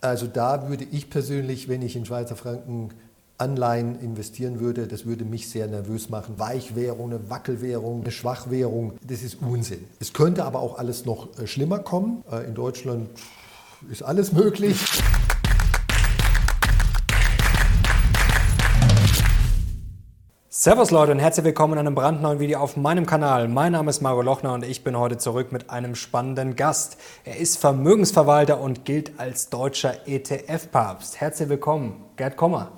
Also da würde ich persönlich, wenn ich in Schweizer Franken Anleihen investieren würde, das würde mich sehr nervös machen. Weichwährung, eine Wackelwährung, eine Schwachwährung, das ist Unsinn. Es könnte aber auch alles noch äh, schlimmer kommen. Äh, in Deutschland ist alles möglich. Servus Leute und herzlich willkommen in einem brandneuen Video auf meinem Kanal. Mein Name ist Mario Lochner und ich bin heute zurück mit einem spannenden Gast. Er ist Vermögensverwalter und gilt als deutscher ETF-Papst. Herzlich willkommen, Gerd Kommer.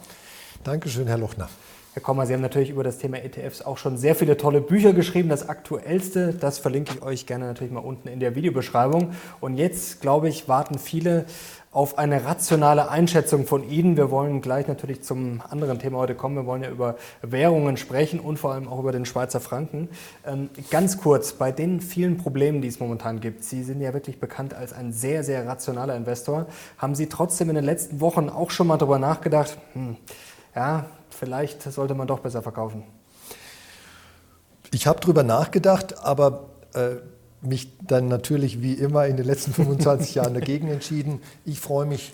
Dankeschön, Herr Lochner. Herr Kommer, Sie haben natürlich über das Thema ETFs auch schon sehr viele tolle Bücher geschrieben. Das aktuellste, das verlinke ich euch gerne natürlich mal unten in der Videobeschreibung. Und jetzt, glaube ich, warten viele auf eine rationale Einschätzung von Ihnen. Wir wollen gleich natürlich zum anderen Thema heute kommen. Wir wollen ja über Währungen sprechen und vor allem auch über den Schweizer Franken. Ähm, ganz kurz, bei den vielen Problemen, die es momentan gibt, Sie sind ja wirklich bekannt als ein sehr, sehr rationaler Investor. Haben Sie trotzdem in den letzten Wochen auch schon mal darüber nachgedacht, hm, ja, vielleicht sollte man doch besser verkaufen. Ich habe darüber nachgedacht, aber äh, mich dann natürlich wie immer in den letzten 25 Jahren dagegen entschieden. Ich freue mich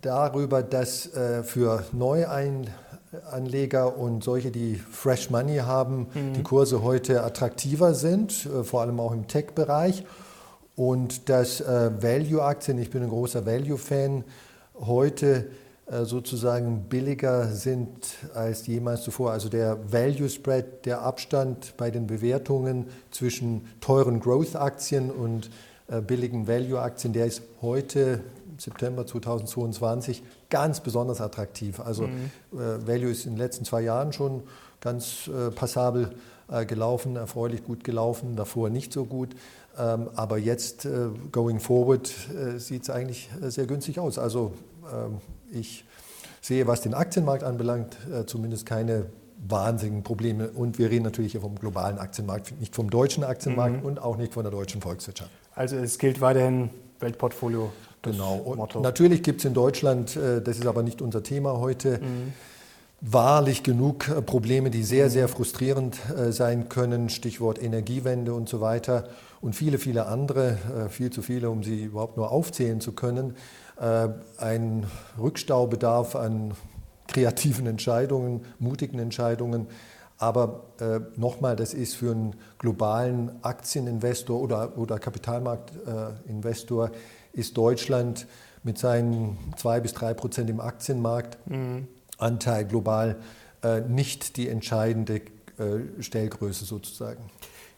darüber, dass äh, für Neuanleger und solche, die Fresh Money haben, mhm. die Kurse heute attraktiver sind, äh, vor allem auch im Tech-Bereich. Und dass äh, Value-Aktien, ich bin ein großer Value-Fan, heute sozusagen billiger sind als jemals zuvor. Also der Value Spread, der Abstand bei den Bewertungen zwischen teuren Growth-Aktien und äh, billigen Value-Aktien, der ist heute September 2022 ganz besonders attraktiv. Also mhm. Äh, Value ist in den letzten zwei Jahren schon ganz passabel gelaufen, erfreulich gut gelaufen, davor nicht so gut. Ähm, aber jetzt, going forward, sieht es eigentlich sehr günstig aus. Also ähm, ich sehe, was den Aktienmarkt anbelangt, äh, zumindest keine wahnsinnigen Probleme. Und wir reden natürlich vom globalen Aktienmarkt, nicht vom deutschen Aktienmarkt mhm. und auch nicht von der deutschen Volkswirtschaft. Also es gilt weiterhin Weltportfolio. Genau. Und Motto. natürlich gibt es in Deutschland, äh, das ist aber nicht unser Thema heute, mhm. wahrlich genug äh, Probleme, die sehr, sehr frustrierend sein können. Stichwort Energiewende und so weiter. Und viele, viele andere, viel zu viele, um sie überhaupt nur aufzählen zu können. Äh, ein Rückstaubedarf an kreativen Entscheidungen, mutigen Entscheidungen. Aber äh, nochmal, das ist für einen globalen Aktieninvestor oder, oder Kapitalmarktinvestor, äh, ist Deutschland mit seinen zwei bis drei Prozent im Aktienmarktanteil mhm. global äh, nicht die entscheidende äh, Stellgröße sozusagen.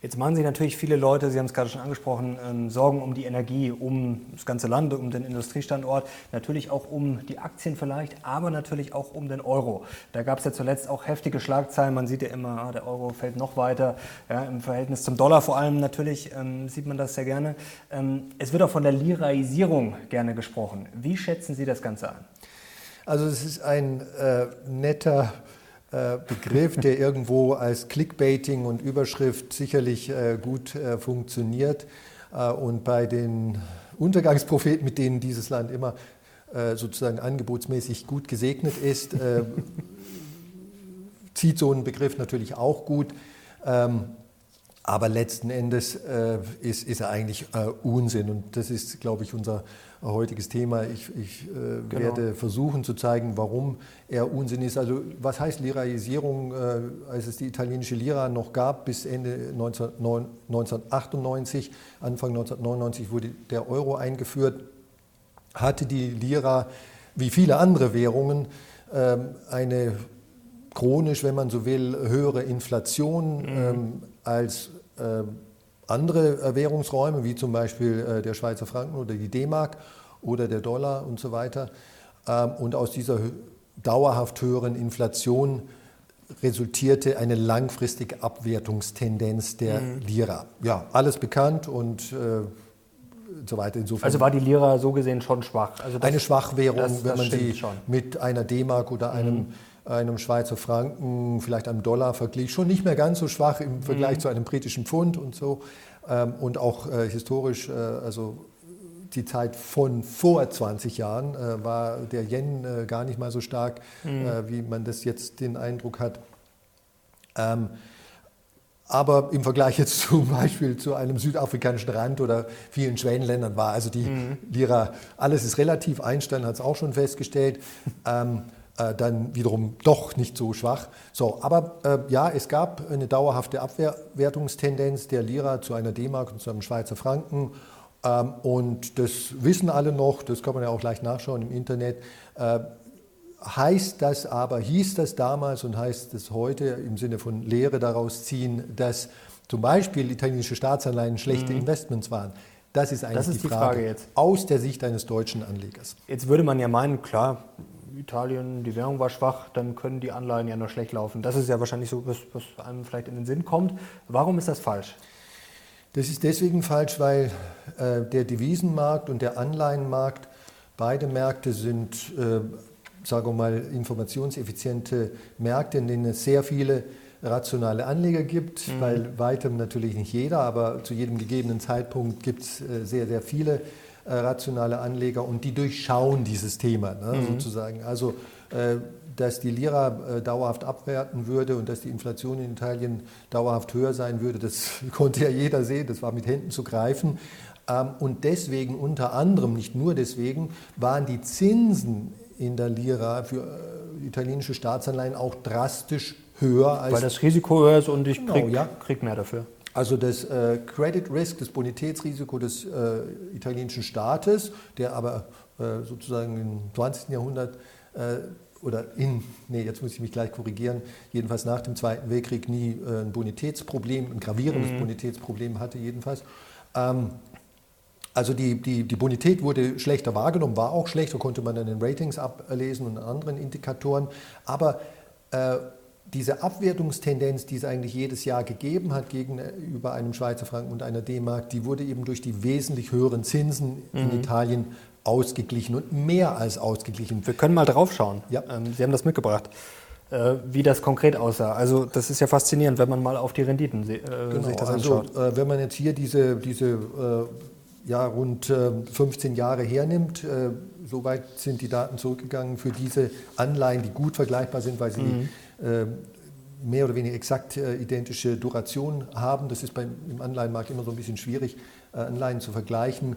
Jetzt machen sich natürlich viele Leute, Sie haben es gerade schon angesprochen, ähm, Sorgen um die Energie, um das ganze Land, um den Industriestandort, natürlich auch um die Aktien vielleicht, aber natürlich auch um den Euro. Da gab es ja zuletzt auch heftige Schlagzeilen. Man sieht ja immer, ah, der Euro fällt noch weiter. Ja, Im Verhältnis zum Dollar vor allem natürlich ähm, sieht man das sehr gerne. Ähm, es wird auch von der Liraisierung gerne gesprochen. Wie schätzen Sie das Ganze an? Also es ist ein äh, netter Begriff, der irgendwo als Clickbaiting und Überschrift sicherlich äh, gut äh, funktioniert. Und bei den Untergangspropheten, mit denen dieses Land immer sozusagen angebotsmäßig gut gesegnet ist, zieht so ein Begriff natürlich auch gut. Ähm, aber letzten Endes ist, ist er eigentlich Unsinn. Und das ist, glaube ich, unser heutiges Thema. Ich, ich äh, genau. werde versuchen zu zeigen, warum er Unsinn ist. Also was heißt Liraisierung, äh, als es die italienische Lira noch gab bis Ende 19, 1998, Anfang 1999 wurde der Euro eingeführt, hatte die Lira wie viele andere Währungen äh, eine chronisch, wenn man so will, höhere Inflation mhm. ähm, als äh, andere äh, Währungsräume, wie zum Beispiel äh, der Schweizer Franken oder die D-Mark oder der Dollar und so weiter. Ähm, und aus dieser dauerhaft höheren Inflation resultierte eine langfristige Abwertungstendenz der mhm. Lira. Ja, alles bekannt und äh, so weiter. Insofern also war die Lira so gesehen schon schwach? Also das, eine Schwachwährung, das, wenn man sie schon. mit einer D-Mark oder einem mhm einem Schweizer Franken, vielleicht einem Dollar verglich, schon nicht mehr ganz so schwach im Vergleich mhm. zu einem britischen Pfund und so. Ähm, und auch äh, historisch, äh, also die Zeit von vor 20 Jahren äh, war der Yen gar nicht mal so stark, mhm. wie man das jetzt den Eindruck hat. Ähm, aber im Vergleich jetzt zum Beispiel zu einem südafrikanischen Rand oder vielen Schwellenländern war also die mhm. Lira, alles ist relativ, Einstein hat es auch schon festgestellt, ähm, äh, dann wiederum doch nicht so schwach. So, aber äh, ja, es gab eine dauerhafte Abwertungstendenz der Lira zu einer D-Mark und zu einem Schweizer Franken. Ähm, und das wissen alle noch, das kann man ja auch leicht nachschauen im Internet. Äh, heißt das aber, hieß das damals und heißt es heute im Sinne von Lehre daraus ziehen, dass zum Beispiel italienische Staatsanleihen schlechte mhm. Investments waren? Das ist eigentlich das ist die, Frage, Frage jetzt. aus der Sicht eines deutschen Anlegers. Jetzt würde man ja meinen, klar, Italien, die Währung war schwach, dann können die Anleihen ja nur schlecht laufen. Das ist ja wahrscheinlich so, was, was einem vielleicht in den Sinn kommt. Warum ist das falsch? Das ist deswegen falsch, weil äh, der Devisenmarkt und der Anleihenmarkt, beide Märkte sind äh, sagen wir mal, informationseffiziente Märkte, in denen es sehr viele rationale Anleger gibt, mhm. weil weitem natürlich nicht jeder, aber zu jedem gegebenen Zeitpunkt gibt es äh, sehr, sehr viele äh, rationale Anleger und die durchschauen dieses Thema ne, mhm. sozusagen. Also äh, dass die Lira dauerhaft abwerten würde und dass die Inflation in Italien dauerhaft höher sein würde, das konnte ja jeder sehen, das war mit Händen zu greifen. Ähm, und deswegen unter anderem, nicht nur deswegen, waren die Zinsen in der Lira für äh, italienische Staatsanleihen auch drastisch höher als. Weil das Risiko höher ist und ich genau, krieg, ja. krieg mehr dafür. Also das äh, Credit Risk, das Bonitätsrisiko des äh, italienischen Staates, der aber äh, sozusagen im 20. Jahrhundert äh, oder in, nee, jetzt muss ich mich gleich korrigieren, jedenfalls nach dem Zweiten Weltkrieg nie äh, ein Bonitätsproblem, ein gravierendes mhm. Bonitätsproblem hatte jedenfalls. Ähm, also die, die, die Bonität wurde schlechter wahrgenommen, war auch schlechter, konnte man an den Ratings ablesen und an anderen Indikatoren. Aber äh, diese Abwertungstendenz, die es eigentlich jedes Jahr gegeben hat gegenüber einem Schweizer Franken und einer D-Mark, die wurde eben durch die wesentlich höheren Zinsen mhm. in Italien ausgeglichen und mehr als ausgeglichen. Wir können mal drauf schauen. Ja. Ähm, Sie haben das mitgebracht äh, wie das konkret aussah. Also das ist ja faszinierend, wenn man mal auf die Renditen äh, genau, sich das anschaut. Also, äh, wenn man jetzt hier diese, diese äh, ja, rund 15 äh, Jahre hernimmt. Äh, soweit sind die Daten zurückgegangen für diese Anleihen, die gut vergleichbar sind, weil sie mhm. Äh, mehr oder weniger exakt identische Duration haben. Das ist beim, im Anleihenmarkt immer so ein bisschen schwierig, Anleihen zu vergleichen,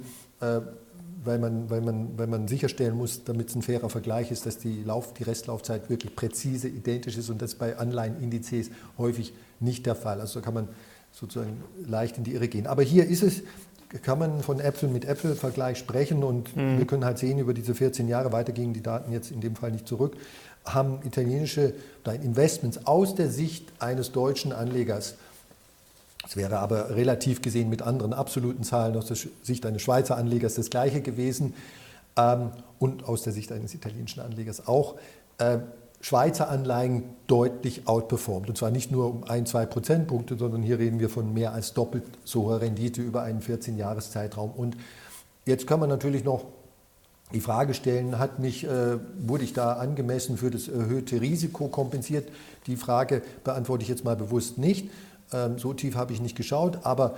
weil man, weil man, weil man sicherstellen muss, damit es ein fairer Vergleich ist, dass die, Lauf, die Restlaufzeit wirklich präzise identisch ist und das bei Anleihenindizes häufig nicht der Fall. Also da kann man sozusagen leicht in die Irre gehen. Aber hier ist es kann man von Äpfel mit Äpfel Vergleich sprechen und mhm. wir können halt sehen, über diese 14 Jahre, weiter gingen die Daten jetzt in dem Fall nicht zurück, haben italienische Investments aus der Sicht eines deutschen Anlegers, es wäre aber relativ gesehen mit anderen absoluten Zahlen aus der Sicht eines Schweizer Anlegers das gleiche gewesen ähm, und aus der Sicht eines italienischen Anlegers auch, äh, Schweizer Anleihen deutlich outperformt. Und zwar nicht nur um ein, zwei Prozentpunkte, sondern hier reden wir von mehr als doppelt so hoher Rendite über einen 14-Jahres-Zeitraum. Und jetzt kann man natürlich noch die Frage stellen, hat mich, äh, wurde ich da angemessen für das erhöhte Risiko kompensiert? Die Frage beantworte ich jetzt mal bewusst nicht. Ähm, so tief habe ich nicht geschaut, aber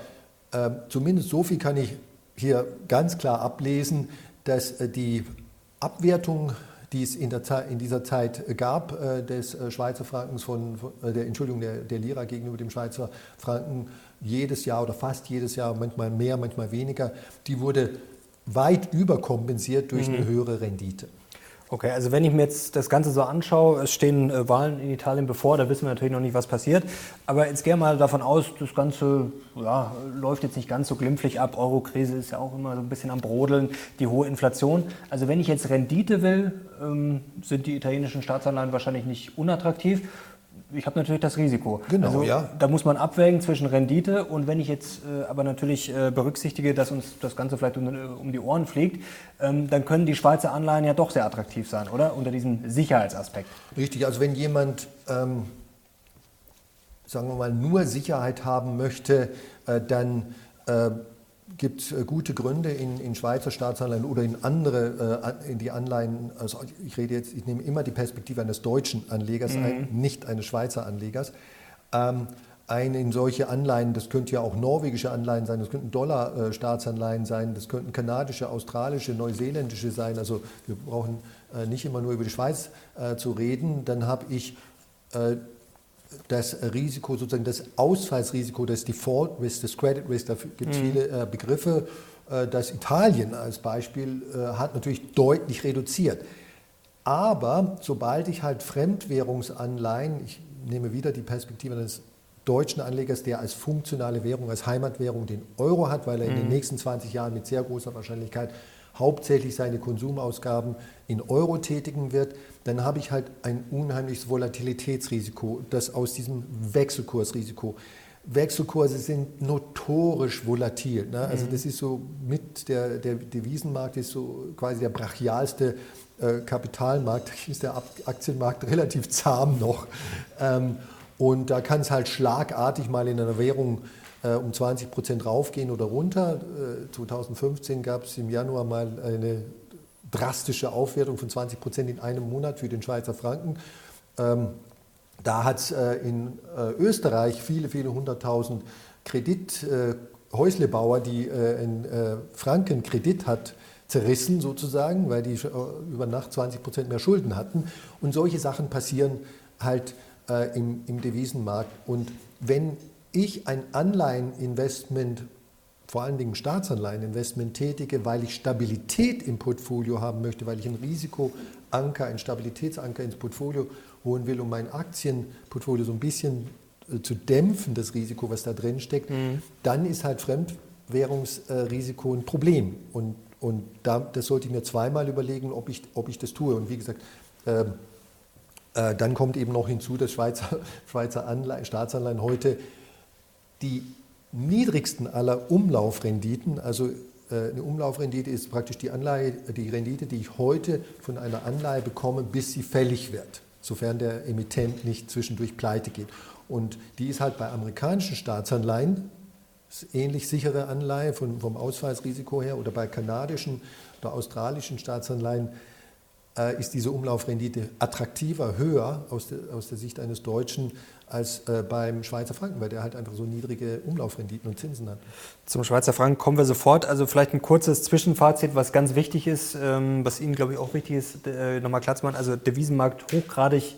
äh, zumindest so viel kann ich hier ganz klar ablesen, dass äh, die Abwertung die es in, Zeit, in dieser Zeit gab, äh, des äh, Schweizer Frankens von, äh, der Entschuldigung, der, der Lira gegenüber dem Schweizer Franken jedes Jahr oder fast jedes Jahr, manchmal mehr, manchmal weniger, die wurde weit überkompensiert durch mhm. eine höhere Rendite. Okay, also wenn ich mir jetzt das Ganze so anschaue, es stehen äh, Wahlen in Italien bevor, da wissen wir natürlich noch nicht, was passiert. Aber jetzt gehe mal davon aus, das Ganze ja, läuft jetzt nicht ganz so glimpflich ab. Euro-Krise ist ja auch immer so ein bisschen am Brodeln, die hohe Inflation. Also wenn ich jetzt Rendite will, ähm, sind die italienischen Staatsanleihen wahrscheinlich nicht unattraktiv ich habe natürlich das Risiko. Genau, also, ja. Da muss man abwägen zwischen Rendite und wenn ich jetzt äh, aber natürlich äh, berücksichtige, dass uns das Ganze vielleicht um, um die Ohren fliegt, ähm, dann können die Schweizer Anleihen ja doch sehr attraktiv sein, oder? Unter diesem Sicherheitsaspekt. Richtig, also wenn jemand, ähm, sagen wir mal, nur Sicherheit haben möchte, äh, dann äh, gibt es äh, gute Gründe in, in Schweizer Staatsanleihen oder in andere, äh, in die Anleihen, also ich rede jetzt, ich nehme immer die Perspektive eines deutschen Anlegers mhm. ein, nicht eines Schweizer Anlegers. Ähm, ein in solche Anleihen, das könnte ja auch norwegische Anleihen sein, das könnten Dollar-Staatsanleihen äh, sein, das könnten kanadische, australische, neuseeländische sein. Also wir brauchen äh, nicht immer nur über die Schweiz äh, zu reden. Dann habe ich äh, das Risiko, sozusagen das Ausfallsrisiko, das Default Risk, das Credit Risk, dafür gibt es mhm. viele äh, Begriffe, äh, das Italien als Beispiel äh, hat natürlich deutlich reduziert. Aber sobald ich halt Fremdwährungsanleihen, ich nehme wieder die Perspektive eines deutschen Anlegers, der als funktionale Währung, als Heimatwährung den Euro hat, weil er in den mhm. nächsten 20 Jahren mit sehr großer Wahrscheinlichkeit hauptsächlich seine Konsumausgaben in Euro tätigen wird, dann habe ich halt ein unheimliches Volatilitätsrisiko, das aus diesem Wechselkursrisiko. Wechselkurse sind notorisch volatil. Ne? Also mhm. das ist so mit der, der Devisenmarkt ist so quasi der brachialste äh, Kapitalmarkt, ist der Aktienmarkt relativ zahm noch. Ähm, und da kann es halt schlagartig mal in einer Währung äh, um 20 Prozent raufgehen oder runter. Äh, 2015 gab es im Januar mal eine drastische Aufwertung von 20 Prozent in einem Monat für den Schweizer Franken. Ähm, da hat es äh, in äh, Österreich viele, viele hunderttausend Kredithäuslebauer, äh, die äh, einen Frankenkredit hat, zerrissen sozusagen, weil die über Nacht 20 Prozent mehr Schulden hatten. Und solche Sachen passieren halt äh, im, im Devisenmarkt. Und wenn ich ein Anleiheninvestment, vor allen Dingen Staatsanleiheninvestment tätige, weil ich Stabilität im Portfolio haben möchte, weil ich ein Risikoanker, ein Stabilitätsanker ins Portfolio holen will, um mein Aktienportfolio so ein bisschen äh, zu dämpfen, das Risiko, was da drin steckt, mhm. dann ist halt Fremdwährungsrisiko ein Problem. Und, und da, das sollte ich mir zweimal überlegen, ob ich, ob ich das tue. Und wie gesagt, äh, äh, dann kommt eben noch hinzu, dass Schweizer, Schweizer Anleihen, Staatsanleihen heute die niedrigsten aller Umlaufrenditen, also äh, eine Umlaufrendite ist praktisch die Anleihe, die Rendite, die ich heute von einer Anleihe bekomme, bis sie fällig wird, sofern der Emittent nicht zwischendurch pleite geht. Und die ist halt bei amerikanischen Staatsanleihen, ähnlich sichere Anleihe von, vom Ausfallsrisiko her, oder bei kanadischen oder australischen Staatsanleihen äh, ist diese Umlaufrendite attraktiver, höher aus der, aus der Sicht eines Deutschen als äh, beim Schweizer Franken, weil der halt einfach so niedrige Umlaufrenditen und Zinsen hat. Zum Schweizer Franken kommen wir sofort. Also vielleicht ein kurzes Zwischenfazit, was ganz wichtig ist, ähm, was Ihnen, glaube ich, auch wichtig ist, äh, nochmal machen. Also Devisenmarkt hochgradig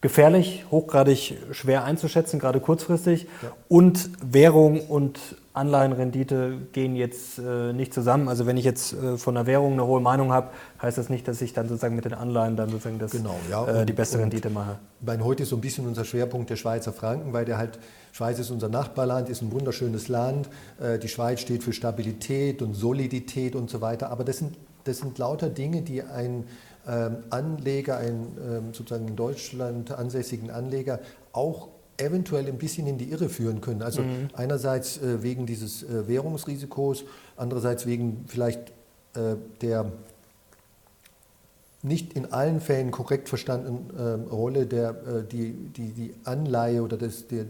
gefährlich, hochgradig schwer einzuschätzen, gerade kurzfristig. Ja. Und Währung und Anleihenrendite gehen jetzt äh, nicht zusammen. Also wenn ich jetzt äh, von der Währung eine hohe Meinung habe, heißt das nicht, dass ich dann sozusagen mit den Anleihen dann sozusagen das, genau, ja. äh, die beste Rendite mache. Mein heute ist so ein bisschen unser Schwerpunkt der Schweizer Franken, weil der halt Schweiz ist unser Nachbarland, ist ein wunderschönes Land. Äh, die Schweiz steht für Stabilität und Solidität und so weiter. Aber das sind, das sind lauter Dinge, die ein ähm, Anleger, einen ähm, sozusagen in Deutschland ansässigen Anleger auch eventuell ein bisschen in die Irre führen können. Also mhm. einerseits äh, wegen dieses äh, Währungsrisikos, andererseits wegen vielleicht äh, der nicht in allen Fällen korrekt verstandenen äh, Rolle, der äh, die, die, die Anleihe oder das, der,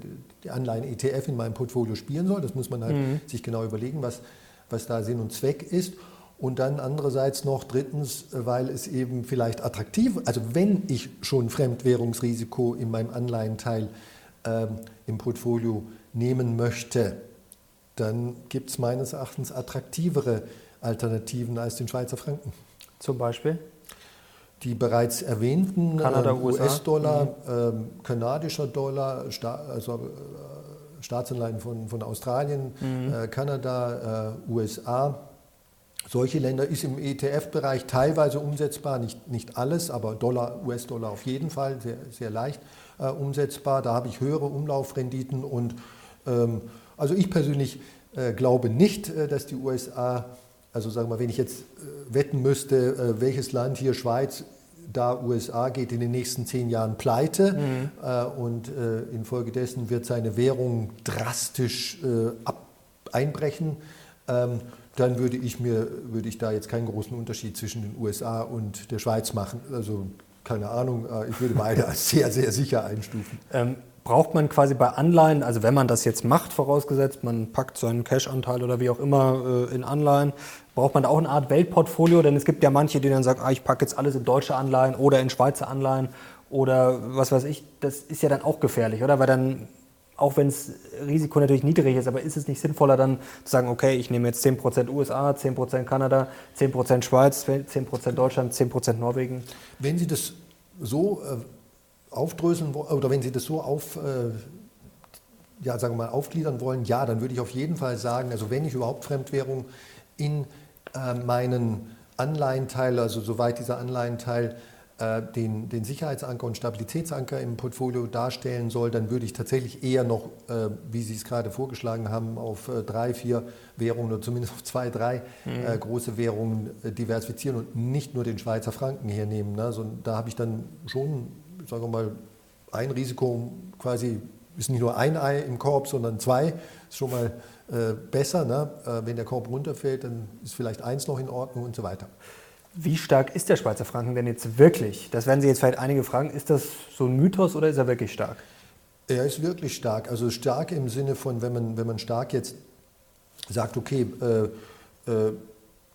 die Anleihen-ETF in meinem Portfolio spielen soll. Das muss man halt mhm. sich genau überlegen, was, was da Sinn und Zweck ist. Und dann andererseits noch drittens, weil es eben vielleicht attraktiv, also wenn ich schon Fremdwährungsrisiko in meinem Anleihenteil ähm, im Portfolio nehmen möchte, dann gibt es meines Erachtens attraktivere Alternativen als den Schweizer Franken. Zum Beispiel? Die bereits erwähnten äh, US-Dollar, mhm. ähm, kanadischer Dollar, Sta also äh, Staatsanleihen von, von Australien, mhm. äh, Kanada, äh, USA solche Länder ist im ETF-Bereich teilweise umsetzbar, nicht, nicht alles, aber Dollar, US-Dollar auf jeden Fall sehr, sehr leicht äh, umsetzbar. Da habe ich höhere Umlaufrenditen und ähm, also ich persönlich äh, glaube nicht, äh, dass die USA, also sagen wir mal, wenn ich jetzt äh, wetten müsste, äh, welches Land hier Schweiz, da USA geht in den nächsten zehn Jahren pleite mhm. Äh, und infolgedessen wird seine Währung drastisch ab, einbrechen. Ähm, dann würde ich mir würde ich da jetzt keinen großen Unterschied zwischen den USA und der Schweiz machen. Also keine Ahnung, äh, ich würde beide als sehr, sehr sicher einstufen. Ähm, braucht man quasi bei Anleihen, also wenn man das jetzt macht, vorausgesetzt, man packt seinen Cash-Anteil oder wie auch immer äh, in Anleihen, braucht man da auch eine Art Weltportfolio? Denn es gibt ja manche, die dann sagen, ah, ich packe jetzt alles in deutsche Anleihen oder in Schweizer Anleihen oder was weiß ich. Das ist ja dann auch gefährlich, oder? Weil dann auch wenn das Risiko natürlich niedrig ist, aber ist es nicht sinnvoller dann zu sagen, okay, ich nehme jetzt 10% USA, 10% Kanada, 10% Schweiz, 10% Deutschland, 10% Norwegen? Wenn Sie das so aufdröseln oder wenn Sie das so auf, äh, ja, sagen wir mal, aufgliedern wollen, ja, dann würde ich auf jeden Fall sagen, also wenn ich überhaupt Fremdwährung in äh, meinen Anleihenteil, also soweit dieser Anleihenteil äh, den, den Sicherheitsanker und Stabilitätsanker im Portfolio darstellen soll, dann würde ich tatsächlich eher noch, äh, wie Sie es gerade vorgeschlagen haben, auf äh, drei, vier Währungen oder zumindest auf zwei, drei mhm. große Währungen diversifizieren und nicht nur den Schweizer Franken hernehmen. Ne? Also, da habe ich dann schon, sagen wir mal, ein Risiko quasi, ist nicht nur ein Ei im Korb, sondern zwei, ist schon mal äh, besser. Ne? Äh, wenn der Korb runterfällt, dann ist vielleicht eins noch in Ordnung und so weiter. Wie stark ist der Schweizer Franken denn jetzt wirklich? Das werden Sie jetzt vielleicht einige fragen. Ist das so ein Mythos oder ist er wirklich stark? Er ist wirklich stark. Also stark im Sinne von, wenn man, wenn man stark jetzt sagt, okay, äh, äh,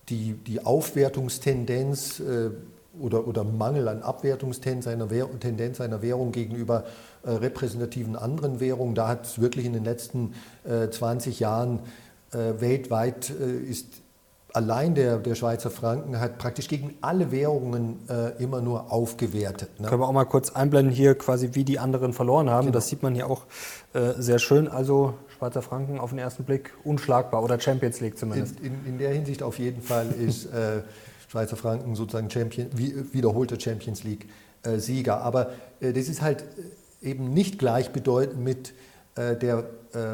die, die Aufwertungstendenz äh, oder, oder Mangel an Abwertungstendenz einer, Währung, Tendenz einer Währung gegenüber äh, repräsentativen anderen Währungen, da hat es wirklich in den letzten 20 äh, Jahren äh, weltweit ist allein der, der Schweizer Franken hat praktisch gegen alle Währungen äh, immer nur aufgewertet. Ne? Können wir auch mal kurz einblenden hier quasi, wie die anderen verloren haben. Genau. Das sieht man hier auch äh, sehr schön. Also Schweizer Franken auf den ersten Blick unschlagbar oder Champions League zumindest. In, in, in der Hinsicht auf jeden Fall ist äh, Schweizer Franken sozusagen Champion, wiederholter Champions League äh, Sieger. Aber äh, das ist halt äh, eben nicht gleichbedeutend mit der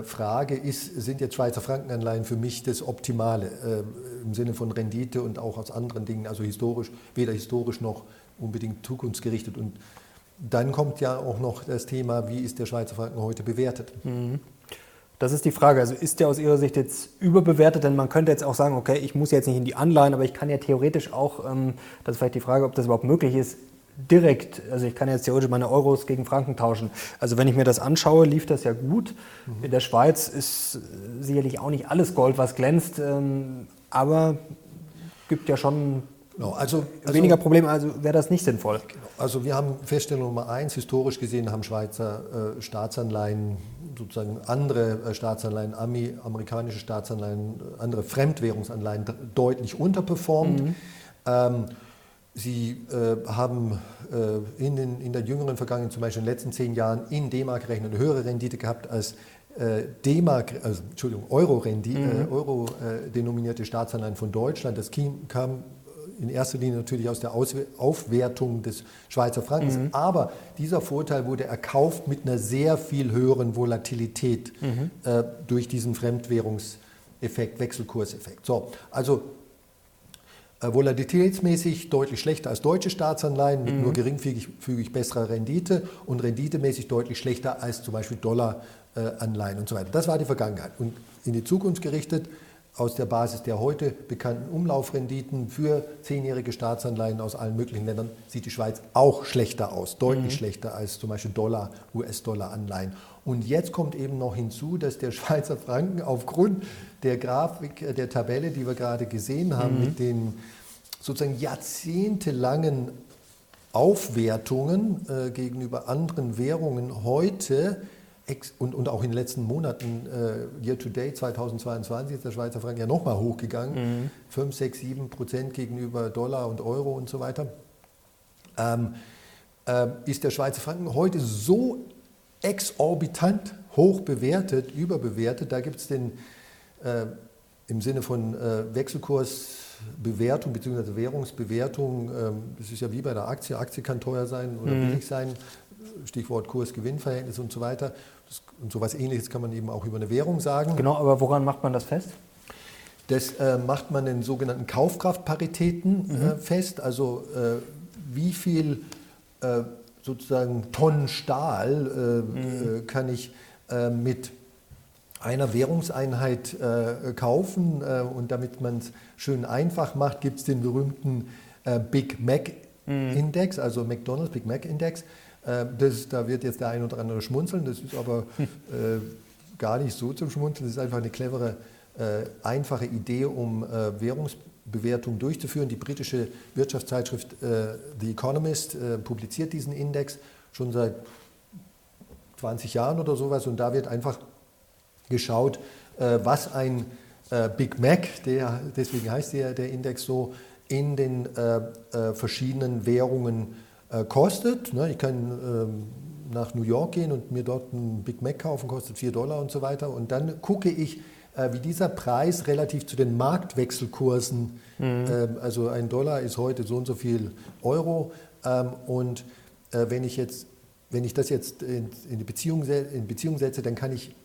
Frage, ist, sind jetzt Schweizer Frankenanleihen für mich das Optimale? im Sinne von Rendite und auch aus anderen Dingen, also historisch, weder historisch noch unbedingt zukunftsgerichtet. Und dann kommt ja auch noch das Thema, wie ist der Schweizer Franken heute bewertet? Mhm. Das ist die Frage. Also ist der aus Ihrer Sicht jetzt überbewertet? Denn man könnte jetzt auch sagen, okay, ich muss jetzt nicht in die Anleihen, aber ich kann ja theoretisch auch, ähm, das ist vielleicht die Frage, ob das überhaupt möglich ist, direkt, also ich kann jetzt theoretisch meine Euros gegen Franken tauschen. Also wenn ich mir das anschaue, lief das ja gut. Mhm. In der Schweiz ist sicherlich auch nicht alles Gold, was glänzt. Ähm, aber gibt ja schon genau, also, also, weniger Probleme, also wäre das nicht sinnvoll. Genau. Also wir haben Feststellung Nummer eins, historisch gesehen haben Schweizer äh, Staatsanleihen, sozusagen andere äh, Staatsanleihen, Ami, amerikanische Staatsanleihen, äh, andere Fremdwährungsanleihen deutlich unterperformt. Mhm. Ähm, Sie äh, haben äh, in, den, in der jüngeren Vergangenheit, zum Beispiel in den letzten zehn Jahren, in D-Mark rechnen eine höhere Rendite gehabt als äh, D-Mark, also Entschuldigung, Euro-denominierte mhm. Äh, Staatsanleihen von Deutschland. Das kam in erster Linie natürlich aus der Auswe Aufwertung des Schweizer Frankens. Mhm. Aber dieser Vorteil wurde erkauft mit einer sehr viel höheren Volatilität mhm. äh, durch diesen Fremdwährungseffekt, Wechselkurseffekt. So, also volatilitätsmäßig deutlich schlechter als deutsche Staatsanleihen mit mhm. nur geringfügig besserer Rendite und renditemäßig deutlich schlechter als zum Beispiel Dollar äh, und so weiter. Das war die Vergangenheit. Und in die Zukunft gerichtet, aus der Basis der heute bekannten Umlaufrenditen für zehnjährige Staatsanleihen aus allen möglichen Ländern sieht die Schweiz auch schlechter aus, deutlich mhm. schlechter als zum Beispiel Dollar, US-Dollar-Anleihen. Und jetzt kommt eben noch hinzu, dass der Schweizer Franken aufgrund der Grafik, äh, der Tabelle, die wir gerade gesehen haben, mhm. mit den sozusagen jahrzehntelangen Aufwertungen äh, gegenüber anderen Währungen heute und, und auch in den letzten Monaten, äh, year to date 2022, ist der Schweizer Franken ja nochmal hochgegangen, mhm. 5, 6, 7 Prozent gegenüber Dollar und Euro und so weiter. Ähm, äh, ist der Schweizer Franken heute so exorbitant hoch bewertet, überbewertet, da gibt es den äh, im Sinne von äh, Wechselkursbewertung bzw. Währungsbewertung, ähm, das ist ja wie bei der Aktie, Aktie kann teuer sein oder mhm. billig sein, Stichwort Kurs-Gewinn-Verhältnis und so weiter. Das, und sowas ähnliches kann man eben auch über eine Währung sagen. Genau, aber woran macht man das fest? Das äh, macht man in sogenannten Kaufkraftparitäten mhm. äh, fest, also äh, wie viel äh, sozusagen Tonnen Stahl äh, mhm. Äh, kann ich mit einer Währungseinheit kaufen. und damit man es schön einfach macht, gibt es den berühmten Big Mac mhm. Index, also McDonald's Big Mac Index. Äh, das, da wird jetzt der ein oder andere schmunzeln, das ist aber äh, gar nicht so zum Schmunzeln. Das ist einfach eine clevere, äh, einfache Idee, um äh, Währungsbewertung durchzuführen. Die britische Wirtschaftszeitschrift äh, The Economist äh, publiziert diesen Index schon seit 20 Jahren oder sowas und da wird einfach geschaut, was ein Big Mac, der, deswegen heißt der, der Index so, in den verschiedenen Währungen äh, kostet. Ne? Ich kann ähm, nach New York gehen und mir dort einen Big Mac kaufen, kostet 4 Dollar und so weiter. Und dann gucke ich, äh, wie dieser Preis relativ zu den Marktwechselkursen, mhm. ähm, also ein Dollar ist heute so und so viel Euro. Ähm, und äh, wenn ich jetzt wenn ich das jetzt in, in, Beziehung, in Beziehung setze, dann kann ich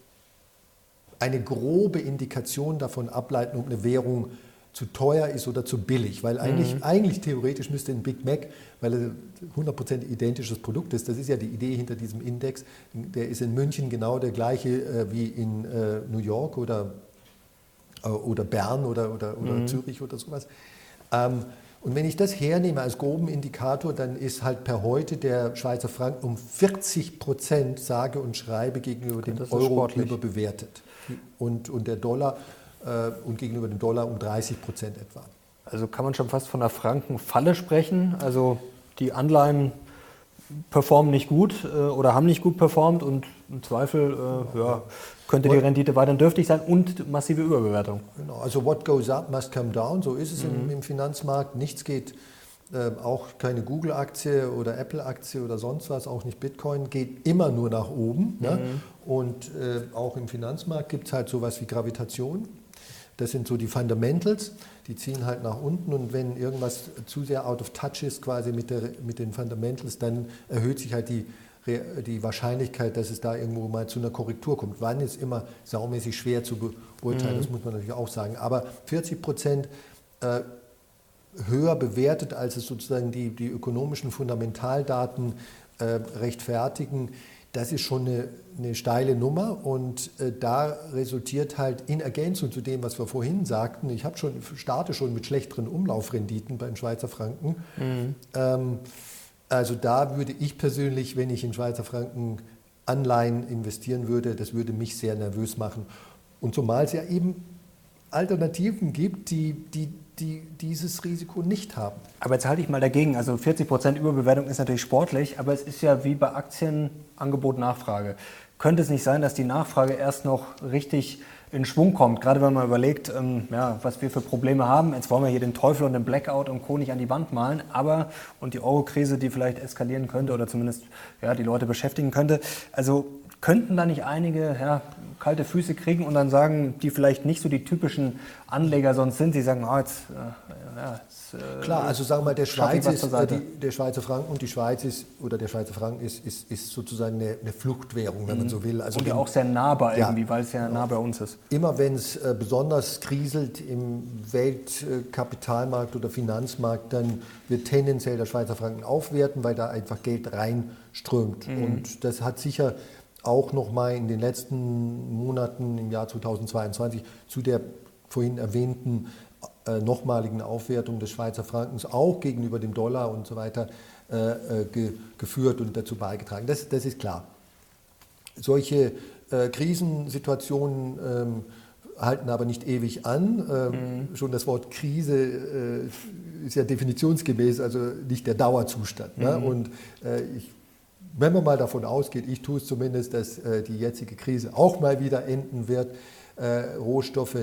eine grobe Indikation davon ableiten, ob eine Währung zu teuer ist oder zu billig. Weil eigentlich, mhm. eigentlich theoretisch müsste ein Big Mac, weil er 100% identisches Produkt ist, das ist ja die Idee hinter diesem Index, der ist in München genau der gleiche äh, wie in äh, New York oder, äh, oder Bern oder, oder, oder mhm. Zürich oder sowas. Ähm, und wenn ich das hernehme als groben Indikator, dann ist halt per heute der Schweizer Franken um 40 Prozent, sage und schreibe, gegenüber dem Euro sportlich. überbewertet. Und, und der Dollar äh, und gegenüber dem Dollar um 30 Prozent etwa. Also kann man schon fast von einer Frankenfalle sprechen. Also die Anleihen performen nicht gut äh, oder haben nicht gut performt und im Zweifel äh, ja, könnte die Rendite weiterhin dürftig sein und massive Überbewertung. Genau, also what goes up must come down, so ist es mhm. im, im, Finanzmarkt. Nichts geht, äh, auch keine Google-Aktie oder Apple-Aktie oder sonst was, auch nicht Bitcoin, geht immer nur nach oben. Ne? Mhm. Ne? Und äh, auch im Finanzmarkt gibt es halt sowas wie Gravitation. Das sind so die Fundamentals, die ziehen halt nach unten und wenn irgendwas zu sehr out of touch ist quasi mit, der, mit den Fundamentals, dann erhöht sich halt die die Wahrscheinlichkeit, dass es da irgendwo mal zu einer Korrektur kommt. Wann ist immer saumäßig schwer zu beurteilen, mhm. das muss man natürlich auch sagen. Aber 40 Prozent äh, höher bewertet, als es sozusagen die, die ökonomischen Fundamentaldaten äh, rechtfertigen, das ist schon eine, eine steile Nummer und äh, da resultiert halt in Ergänzung zu dem, was wir vorhin sagten, ich habe schon, starte schon mit schlechteren Umlaufrenditen beim Schweizer Franken. Mhm. Ähm, also da würde ich persönlich, wenn ich in Schweizer Franken Anleihen investieren würde, das würde mich sehr nervös machen. Und zumal es ja eben Alternativen gibt, die, die, die dieses Risiko nicht haben. Aber jetzt halte ich mal dagegen. Also 40 Prozent Überbewertung ist natürlich sportlich, aber es ist ja wie bei Aktien Angebot, Nachfrage. Könnte es nicht sein, dass die Nachfrage erst noch richtig in Schwung kommt. Gerade wenn man überlegt, ähm, ja, was wir für Probleme haben. Jetzt wollen wir hier den Teufel und den Blackout und Co. nicht an die Wand malen, aber und die Euro-Krise, die vielleicht eskalieren könnte oder zumindest ja, die Leute beschäftigen könnte. Also könnten da nicht einige ja, kalte Füße kriegen und dann sagen, die vielleicht nicht so die typischen Anleger sonst sind, die sagen, oh, jetzt, äh, ja, jetzt äh, Klar, also sagen wir mal, der, Schweiz ist, äh, die, der Schweizer Franken und die Schweiz ist, oder der Schweizer Franken ist, ist, ist sozusagen eine, eine Fluchtwährung, wenn mhm. man so will. Also und ja auch sehr nahbar ja, irgendwie, weil es ja nah bei uns ist. Immer wenn es äh, besonders kriselt im Weltkapitalmarkt oder Finanzmarkt, dann wird tendenziell der Schweizer Franken aufwerten, weil da einfach Geld reinströmt. Mhm. Und das hat sicher auch noch mal in den letzten Monaten im Jahr 2022 zu der vorhin erwähnten äh, nochmaligen Aufwertung des Schweizer Frankens auch gegenüber dem Dollar und so weiter äh, äh ge geführt und dazu beigetragen. Das, das ist klar. Solche äh, Krisensituationen ähm, halten aber nicht ewig an. Ähm, mhm. Schon das Wort Krise äh, ist ja definitionsgemäß, also nicht der Dauerzustand. Ne? Mhm. Und äh, ich wenn man mal davon ausgeht, ich tue es zumindest, dass äh, die jetzige Krise auch mal wieder enden wird, äh, Rohstoffe,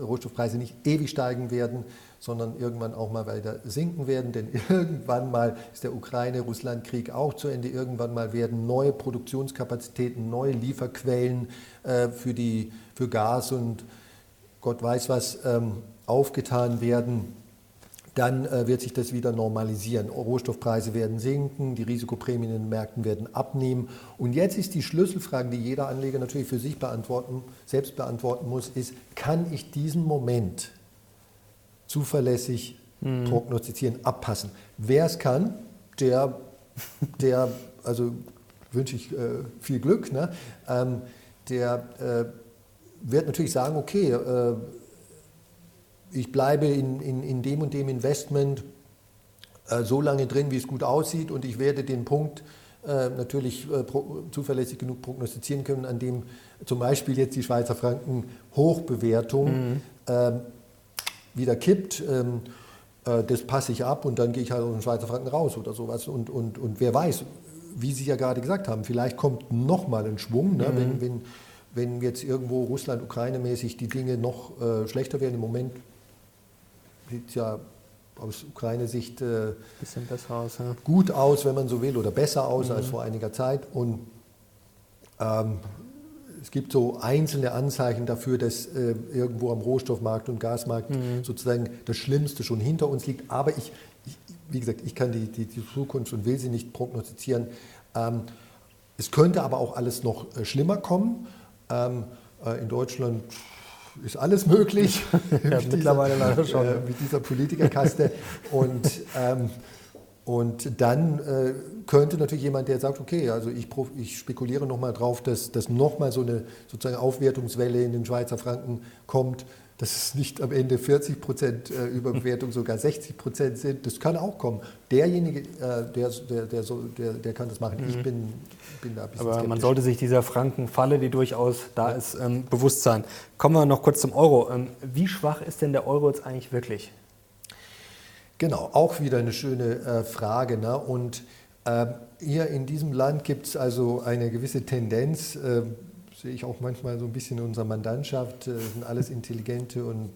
Rohstoffpreise nicht ewig steigen werden, sondern irgendwann auch mal weiter sinken werden. Denn irgendwann mal ist der Ukraine-Russland-Krieg auch zu Ende. Irgendwann mal werden neue Produktionskapazitäten, neue Lieferquellen äh, für, die, für Gas und Gott weiß was ähm, aufgetan werden dann äh, wird sich das wieder normalisieren. Rohstoffpreise werden sinken, die Risikoprämien in den Märkten werden abnehmen. Und jetzt ist die Schlüsselfrage, die jeder Anleger natürlich für sich beantworten, selbst beantworten muss, ist, kann ich diesen Moment zuverlässig mhm. prognostizieren, abpassen? Wer es kann, der, der also wünsche ich äh, viel Glück, ne? ähm, der äh, wird natürlich sagen, okay, äh, ich bleibe in, in, in dem und dem Investment äh, so lange drin, wie es gut aussieht und ich werde den Punkt äh, natürlich äh, pro, zuverlässig genug prognostizieren können, an dem zum Beispiel jetzt die Schweizer Franken Hochbewertung mhm. Ähm, wieder kippt. Ähm, äh, das passe ich ab und dann gehe ich halt aus dem Schweizer Franken raus oder sowas. Und, und, und wer weiß, wie Sie ja gerade gesagt haben, vielleicht kommt nochmal ein Schwung, ne, mhm. wenn, wenn, wenn jetzt irgendwo Russland, Ukraine mäßig die Dinge noch äh, schlechter werden. Im Moment sieht ja aus Ukraine-Sicht äh, aus, ja. gut aus, wenn man so will, oder besser aus mhm. als vor einiger Zeit. Und ähm, es gibt so einzelne Anzeichen dafür, dass äh, irgendwo am Rohstoffmarkt und Gasmarkt mhm. sozusagen das Schlimmste schon hinter uns liegt. Aber ich, ich wie gesagt, ich kann die, die, die, Zukunft und will sie nicht prognostizieren. Ähm, es könnte aber auch alles noch äh, schlimmer kommen. Ähm, äh, in Deutschland ist alles möglich. ja, mittlerweile dieser, leider schon. Äh, mit dieser Politikerkaste. und, ähm, und dann äh, könnte natürlich jemand, der sagt, okay, also ich, ich spekuliere nochmal drauf, dass, dass nochmal so eine sozusagen Aufwertungswelle in den Schweizer Franken kommt, dass es nicht am Ende 40 Prozent äh, Überbewertung, sogar 60 Prozent sind. Das kann auch kommen. Derjenige, äh, der, der, der, so, der, der kann das machen. Ich mhm. bin, bin da ein bisschen Aber skeptisch. man sollte sich dieser Frankenfalle, die durchaus da ja. ist, ähm, bewusst sein. Kommen wir noch kurz zum Euro. Ähm, wie schwach ist denn der Euro jetzt eigentlich wirklich? Genau, auch wieder eine schöne äh, Frage. Ne? Und äh, hier in diesem Land gibt es also eine gewisse Tendenz, äh, sehe ich auch manchmal so ein bisschen in unserer Mandantschaft, äh, sind alles intelligente und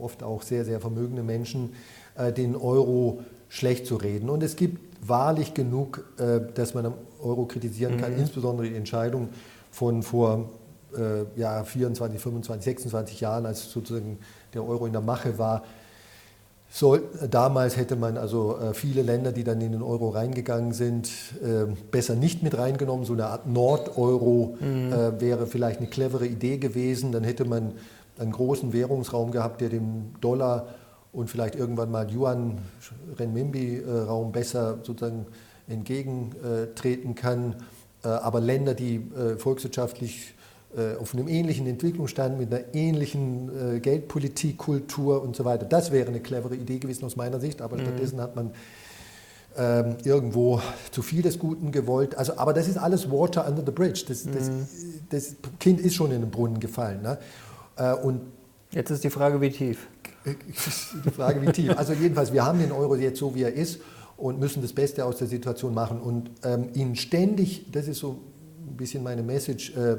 oft auch sehr, sehr vermögende Menschen, äh, den Euro schlecht zu reden. Und es gibt wahrlich genug, äh, dass man am Euro kritisieren kann, mhm. insbesondere die Entscheidung von vor ja, 24, 25, 26 Jahren, als sozusagen der Euro in der Mache war, so, damals hätte man also äh, viele Länder, die dann in den Euro reingegangen sind, äh, besser nicht mit reingenommen. So eine Art Nord-Euro mhm. äh, wäre vielleicht eine clevere Idee gewesen. Dann hätte man einen großen Währungsraum gehabt, der dem Dollar und vielleicht irgendwann mal Yuan, Renminbi-Raum besser sozusagen entgegentreten kann. Äh, aber Länder, die äh, volkswirtschaftlich äh, auf einem ähnlichen Entwicklungsstand, mit einer ähnlichen äh, Geldpolitik, Kultur und so weiter. Das wäre eine clevere Idee gewesen aus meiner Sicht, aber mhm. stattdessen hat man ähm, irgendwo zu viel des Guten gewollt. Also, aber das ist alles Water under the bridge. Das, das, mhm. das Kind ist schon in den Brunnen gefallen. Ne? Äh, und Jetzt ist die Frage, wie tief? die Frage, wie tief. Also jedenfalls, wir haben den Euro jetzt so, wie er ist und müssen das Beste aus der Situation machen. Und ähm, ihn ständig, das ist so ein bisschen meine Message, äh, äh,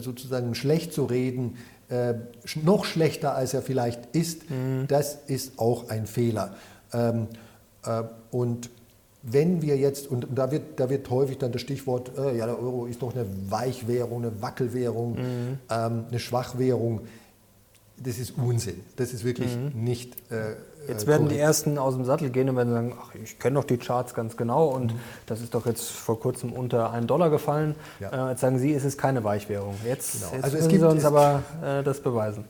sozusagen schlecht zu reden, äh, noch schlechter als er vielleicht ist, mhm. das ist auch ein Fehler. Ähm, äh, und wenn wir jetzt, und da wird, da wird häufig dann das Stichwort, äh, ja, der Euro ist doch eine Weichwährung, eine Wackelwährung, mhm. ähm, eine Schwachwährung, das ist Unsinn. Das ist wirklich mhm. nicht äh, Jetzt werden die Ersten aus dem Sattel gehen und werden sagen, ach, ich kenne doch die Charts ganz genau und mhm. das ist doch jetzt vor kurzem unter einen Dollar gefallen. Ja. Äh, jetzt sagen Sie, es ist keine Weichwährung. Jetzt, genau. jetzt also müssen gibt, Sie uns aber äh, das beweisen.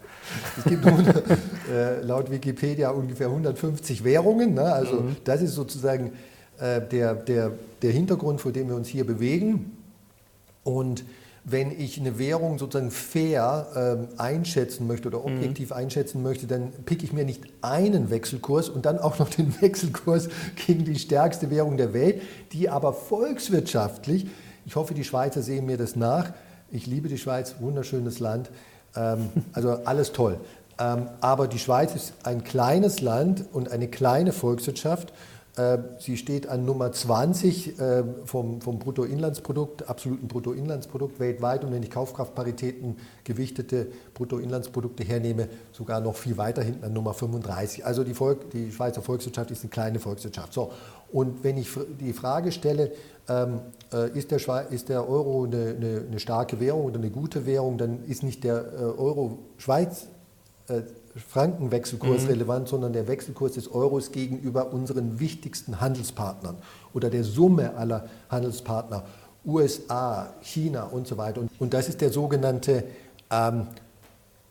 Es gibt äh, laut Wikipedia ungefähr 150 Währungen. Ne? Also mhm. das ist sozusagen äh, der, der, der Hintergrund, vor dem wir uns hier bewegen. Und wenn ich eine Währung sozusagen fair ähm, einschätzen möchte oder objektiv mhm. einschätzen möchte, dann picke ich mir nicht einen Wechselkurs und dann auch noch den Wechselkurs gegen die stärkste Währung der Welt, die aber volkswirtschaftlich, ich hoffe, die Schweizer sehen mir das nach, ich liebe die Schweiz, wunderschönes Land, ähm, also alles toll. Ähm, aber die Schweiz ist ein kleines Land und eine kleine Volkswirtschaft sie steht an Nummer 20 äh, vom, vom Bruttoinlandsprodukt, absoluten Bruttoinlandsprodukt weltweit. Und wenn ich Kaufkraftparitäten gewichtete Bruttoinlandsprodukte hernehme, sogar noch viel weiter hinten an Nummer 35. Also die, Volk, die Schweizer Volkswirtschaft ist eine kleine Volkswirtschaft. So, und wenn ich die Frage stelle, ähm, äh, ist, der ist, der Euro eine, eine, eine, starke Währung oder eine gute Währung, dann ist nicht der Euro Schweiz Frankenwechselkurs mhm. relevant, sondern der Wechselkurs des Euros gegenüber unseren wichtigsten Handelspartnern oder der Summe aller Handelspartner, USA, China und so weiter. Und, das ist der sogenannte ähm,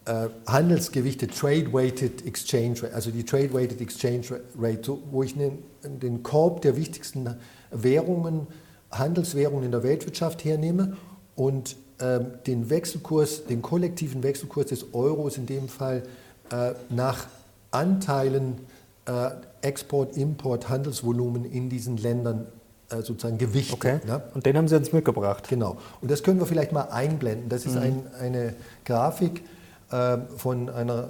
äh, handelsgewichte Trade-Weighted Exchange Rate, also die Trade-Weighted Exchange Rate, wo ich den, den Korb der wichtigsten Währungen, Handelswährungen in der Weltwirtschaft hernehme und ähm, den Wechselkurs, den kollektiven Wechselkurs des Euros in dem Fall äh, nach Anteilen äh, Export, Import, Handelsvolumen in diesen Ländern äh, sozusagen gewichtet. Okay. Ne? Und den haben Sie uns mitgebracht. Genau. Und das können wir vielleicht mal einblenden. Das ist mhm. ein, eine Grafik äh, von einer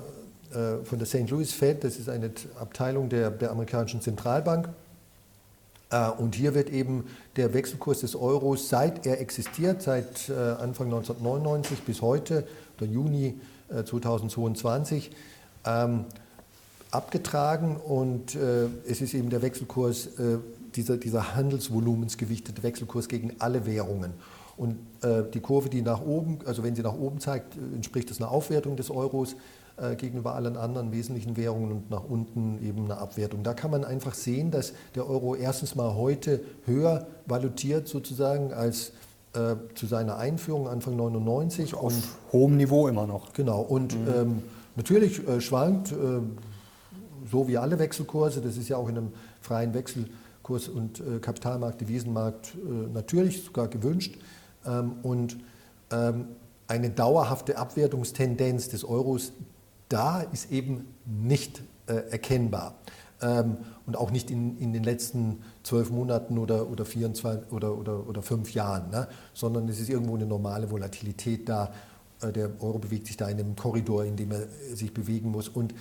äh, von der St. Louis Fed. Das ist eine Abteilung der, der amerikanischen Zentralbank. Äh, und hier wird eben der Wechselkurs des Euros, seit er existiert, seit Anfang 1999 bis heute, oder Juni 2022, ähm, abgetragen und äh, es ist eben der Wechselkurs, äh, dieser, dieser handelsvolumensgewichtete Wechselkurs gegen alle Währungen. Und äh, die Kurve, die nach oben, also wenn sie nach oben zeigt, äh, entspricht das einer Aufwertung des Euros äh, gegenüber allen anderen wesentlichen Währungen und nach unten eben eine Abwertung. Da kann man einfach sehen, dass der Euro erstens mal heute höher valutiert sozusagen als äh, zu seiner Einführung Anfang 99. Also auf und, hohem Niveau immer noch. Genau. Und mhm. ähm, natürlich äh, schwankt, äh, so wie alle Wechselkurse, das ist ja auch in einem freien Wechselkurs- und äh, Kapitalmarkt, Devisenmarkt äh, natürlich sogar gewünscht. Ähm, und ähm, eine dauerhafte Abwertungstendenz des Euros, da ist eben nicht äh, erkennbar. Ähm, und auch nicht in, in den letzten zwölf Monaten oder, oder, 24, oder, oder, oder fünf Jahren, ne? sondern es ist irgendwo eine normale Volatilität da. Äh, der Euro bewegt sich da in einem Korridor, in dem er sich bewegen muss. Und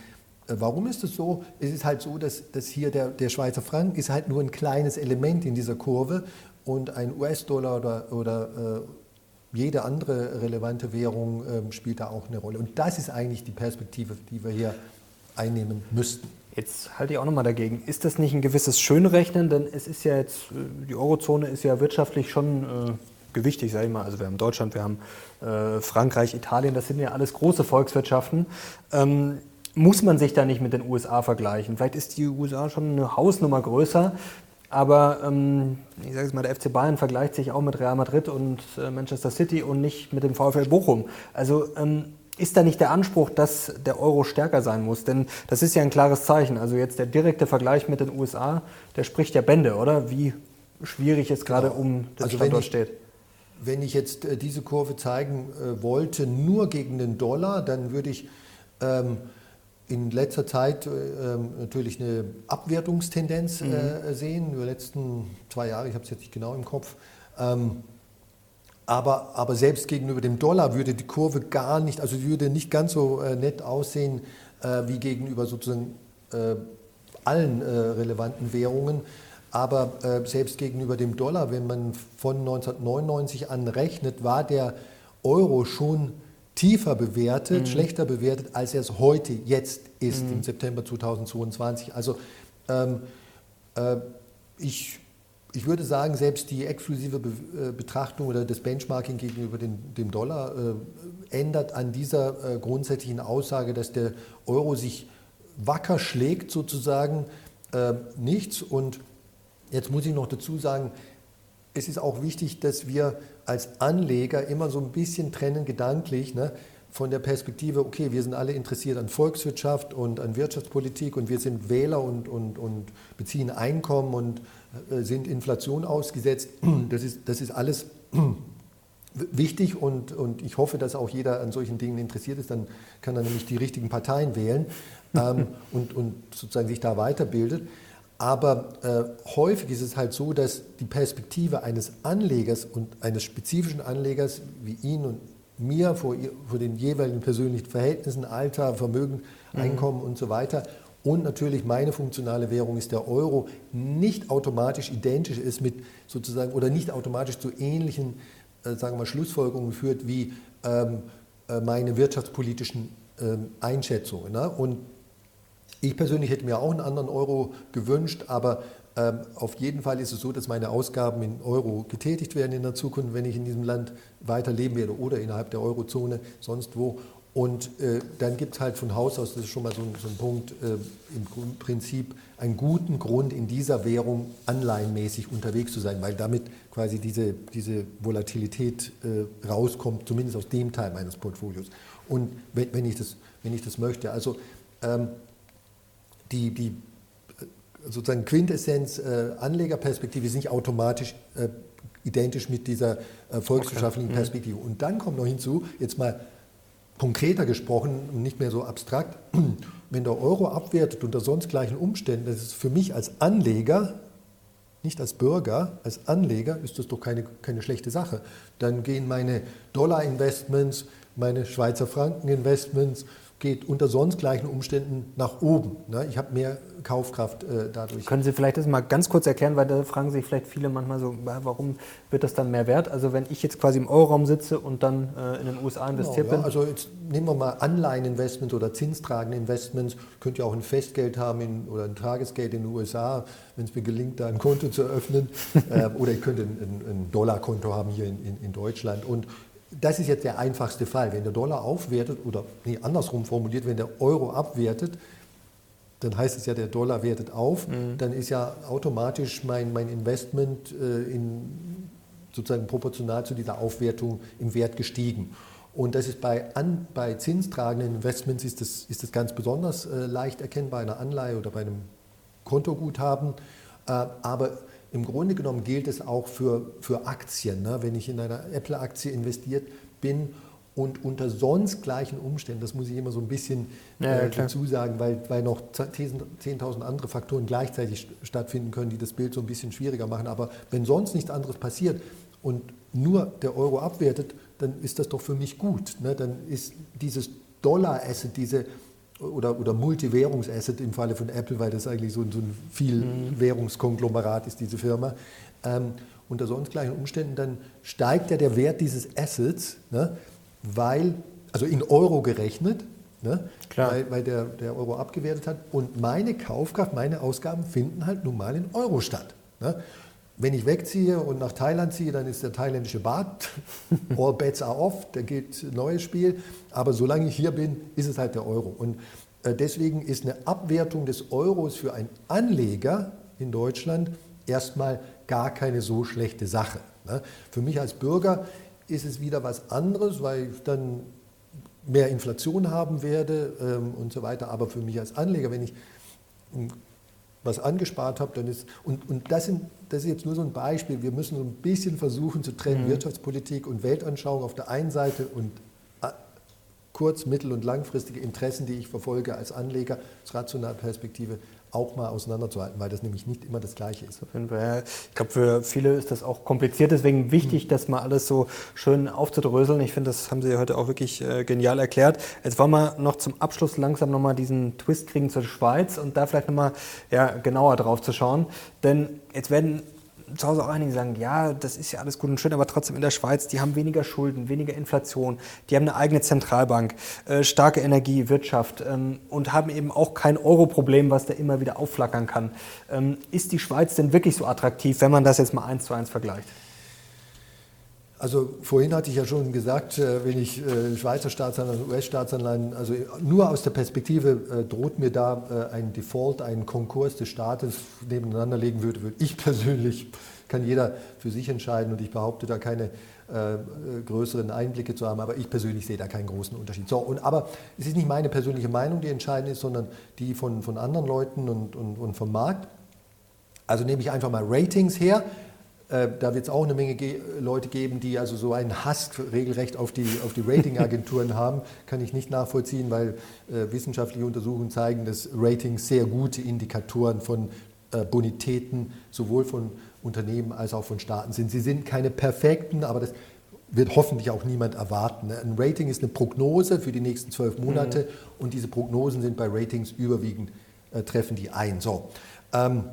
äh, warum ist das so? Es ist halt so, dass, dass hier der, der Schweizer Franken ist halt nur ein kleines Element in dieser Kurve und ein US-Dollar oder, oder äh, jede andere relevante Währung äh, spielt da auch eine Rolle. Und das ist eigentlich die Perspektive, die wir hier einnehmen müssten. Jetzt halte ich auch nochmal dagegen. Ist das nicht ein gewisses Schönrechnen? Denn es ist ja jetzt, äh, die Eurozone ist ja wirtschaftlich schon äh, gewichtig, sage ich mal. Also wir haben Deutschland, wir haben äh, Frankreich, Italien, das sind ja alles große Volkswirtschaften. Ähm, muss man sich da nicht mit den USA vergleichen? Vielleicht ist die USA schon eine Hausnummer größer, aber ähm, ich sage es mal, der FC Bayern vergleicht sich auch mit Real Madrid und äh, Manchester City und nicht mit dem VfL Bochum. Also ähm, ist da nicht der Anspruch, dass der Euro stärker sein muss? Denn das ist ja ein klares Zeichen. Also jetzt der direkte Vergleich mit den USA, der spricht ja Bände, oder? Wie schwierig es gerade genau. um das also Standort steht. Wenn ich jetzt äh, diese Kurve zeigen äh, wollte, nur gegen den Dollar, dann würde ich ähm, in letzter Zeit äh, ähm, natürlich eine Abwertungstendenz mhm. sehen. Über die letzten zwei Jahre, ich habe es jetzt nicht genau im Kopf. Ähm, aber, aber selbst gegenüber dem Dollar würde die Kurve gar nicht, also würde nicht ganz so nett aussehen wie gegenüber sozusagen allen relevanten Währungen. Aber äh, selbst gegenüber dem Dollar, wenn man von 1999 an rechnet, war der Euro schon tiefer bewertet, mhm. schlechter bewertet, als er es heute, jetzt ist, mhm. im September 2022. Also ähm, äh, ich ich würde sagen, selbst die exklusive äh, Betrachtung oder das Benchmarking gegenüber dem, dem Dollar äh, ändert an dieser äh, grundsätzlichen Aussage, dass der Euro sich wacker schlägt, sozusagen äh, nichts. Und jetzt muss ich noch dazu sagen, es ist auch wichtig, dass wir als Anleger immer so ein bisschen trennen, gedanklich, ne, von der Perspektive, okay, wir sind alle interessiert an Volkswirtschaft und an Wirtschaftspolitik und wir sind Wähler und, und, und beziehen Einkommen und äh, sind Inflation ausgesetzt. Das ist, das ist alles wichtig und, und ich hoffe, dass auch jeder an solchen Dingen interessiert ist. Dann kann er nämlich die richtigen Parteien wählen ähm, und, und sozusagen sich da weiterbildet. Aber äh, häufig ist es halt so, dass die Perspektive eines Anlegers und eines spezifischen Anlegers wie ihn und mir vor, vor den jeweiligen persönlichen Verhältnissen, Alter, Vermögen, mhm. Einkommen mhm. und so weiter und natürlich meine funktionale Währung ist der Euro, nicht automatisch identisch ist mit sozusagen oder nicht automatisch zu ähnlichen äh, sagen wir, Schlussfolgerungen führt wie ähm, äh, meine wirtschaftspolitischen ähm, Einschätzungen. Ne? Und ich persönlich hätte mir auch einen anderen Euro gewünscht, aber ähm, auf jeden Fall ist es so, dass meine Ausgaben in Euro getätigt werden in der Zukunft, wenn ich in diesem Land weiter leben werde oder innerhalb der Eurozone, sonst wo. Und äh, dann gibt es halt von Haus aus, das ist schon mal so, so ein Punkt, äh, im Prinzip einen guten Grund, in dieser Währung anleihenmäßig unterwegs zu sein, weil damit quasi diese, diese Volatilität äh, rauskommt, zumindest aus dem Teil meines Portfolios. Und wenn, wenn, ich, das, wenn ich das möchte. Also ähm, die, die äh, sozusagen Quintessenz äh, Anlegerperspektive ist nicht automatisch äh, identisch mit dieser äh, volkswirtschaftlichen okay. Mhm. Perspektive. Und dann kommt noch hinzu, jetzt mal konkreter gesprochen und nicht mehr so abstrakt, wenn der Euro abwertet unter sonst gleichen Umständen, das ist für mich als Anleger, nicht als Bürger, als Anleger ist das doch keine, keine schlechte Sache. Dann gehen meine Dollar-Investments, meine Schweizer Franken-Investments geht unter sonst gleichen Umständen nach oben. Ne? Ich habe mehr Kaufkraft äh, dadurch. Können Sie vielleicht das mal ganz kurz erklären, weil da fragen sich vielleicht viele manchmal so, warum wird das dann mehr wert? Also wenn ich jetzt quasi im Euroraum sitze und dann äh, in den USA investiert genau, ja, bin. Also jetzt nehmen wir mal Anleiheninvestments oder zinstragende Investments. Könnt ihr auch ein Festgeld haben in, oder ein Tagesgeld in den USA, wenn es mir gelingt, da ein Konto zu öffnen. äh, oder ihr könnt ein, ein, ein Dollarkonto haben hier in, in, in Deutschland. Und das ist jetzt der einfachste Fall. Wenn der Dollar aufwertet oder nee, andersrum formuliert, wenn der Euro abwertet, dann heißt es ja, der Dollar wertet auf, mhm. dann ist ja automatisch mein, mein Investment äh, in, sozusagen proportional zu dieser Aufwertung im Wert gestiegen. Und das ist bei, an, bei zinstragenden Investments ist das, ist das ganz besonders äh, leicht erkennbar, bei einer Anleihe oder bei einem Kontoguthaben. Äh, aber im Grunde genommen gilt es auch für, für Aktien. Ne? Wenn ich in einer Apple-Aktie investiert bin und unter sonst gleichen Umständen, das muss ich immer so ein bisschen ja, äh, dazu sagen, weil, weil noch 10.000 andere Faktoren gleichzeitig stattfinden können, die das Bild so ein bisschen schwieriger machen. Aber wenn sonst nichts anderes passiert und nur der Euro abwertet, dann ist das doch für mich gut. Ne? Dann ist dieses Dollar-Asset, diese oder, oder Multiwährungsasset im Falle von Apple, weil das eigentlich so, so ein Vielwährungskonglomerat ist, diese Firma. Ähm, unter sonst gleichen Umständen, dann steigt ja der Wert dieses Assets, ne, weil, also in Euro gerechnet, ne, weil, weil der, der Euro abgewertet hat. Und meine Kaufkraft, meine Ausgaben finden halt nun mal in Euro statt. Ne. Wenn ich wegziehe und nach Thailand ziehe, dann ist der thailändische Baht, all bets are off, da geht ein neues Spiel. Aber solange ich hier bin, ist es halt der Euro. Und äh, deswegen ist eine Abwertung des Euros für einen Anleger in Deutschland erstmal gar keine so schlechte Sache. Ne? Für mich als Bürger ist es wieder was anderes, weil ich dann mehr Inflation haben werde ähm, und so weiter. Aber für mich als Anleger, wenn ich was angespart habe, dann ist, und, und das, sind, das ist jetzt nur so ein Beispiel, wir müssen so ein bisschen versuchen zu trennen, mhm. Wirtschaftspolitik und Weltanschauung auf der einen Seite und äh, kurz-, mittel- und langfristige Interessen, die ich verfolge als Anleger, aus rationaler Perspektive auch mal auseinanderzuhalten, weil das nämlich nicht immer das Gleiche ist. Ich glaube, für viele ist das auch kompliziert, deswegen wichtig, das mal alles so schön aufzudröseln. Ich finde, das haben Sie heute auch wirklich äh, genial erklärt. Jetzt wollen wir noch zum Abschluss langsam nochmal diesen Twist kriegen zur Schweiz und da vielleicht nochmal ja, genauer drauf zu schauen. Denn jetzt werden zu Hause auch einige sagen, ja, das ist ja alles gut und schön, aber trotzdem in der Schweiz, die haben weniger Schulden, weniger Inflation, die haben eine eigene Zentralbank, äh, starke Energie, Wirtschaft ähm, und haben eben auch kein Euro-Problem, was da immer wieder aufflackern kann. Ähm, ist die Schweiz denn wirklich so attraktiv, wenn man das jetzt mal eins zu eins vergleicht? Also vorhin hatte ich ja schon gesagt, äh, wenn ich äh, Schweizer Staatsanleihen, US-Staatsanleihen, also nur aus der Perspektive äh, droht mir da ein Default, ein Konkurs des Staates nebeneinander legen würde, würde ich persönlich, kann jeder für sich entscheiden und ich behaupte da keine größeren Einblicke zu haben, aber ich persönlich sehe da keinen großen Unterschied. So, und, aber es ist nicht meine persönliche Meinung, die entscheidend ist, sondern die von, von anderen Leuten und, und, und vom Markt. Also nehme ich einfach mal Ratings her. Äh, da wird es auch eine Menge ge Leute geben, die also so einen Hass regelrecht auf die, auf die Ratingagenturen haben. Kann ich nicht nachvollziehen, weil äh, wissenschaftliche Untersuchungen zeigen, dass Ratings sehr gute Indikatoren von äh, Bonitäten sowohl von Unternehmen als auch von Staaten sind. Sie sind keine perfekten, aber das wird hoffentlich auch niemand erwarten. Ein Rating ist eine Prognose für die nächsten zwölf Monate mhm. und diese Prognosen sind bei Ratings überwiegend, äh, treffen die ein. So. Ähm,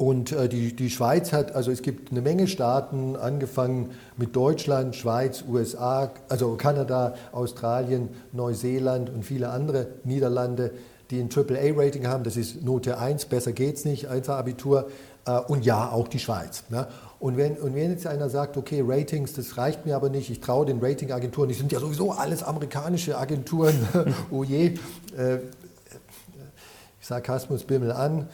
und äh, die, die Schweiz hat, also es gibt eine Menge Staaten, angefangen mit Deutschland, Schweiz, USA, also Kanada, Australien, Neuseeland und viele andere Niederlande, die ein AAA-Rating haben. Das ist Note 1, besser geht's nicht, 1 Abitur. Äh, und ja, auch die Schweiz. Ne? Und wenn, und wenn jetzt einer sagt, okay, Ratings, das reicht mir aber nicht, ich traue den Ratingagenturen, die sind ja sowieso alles amerikanische Agenturen, oh je, äh, Sarkasmus bimmel an.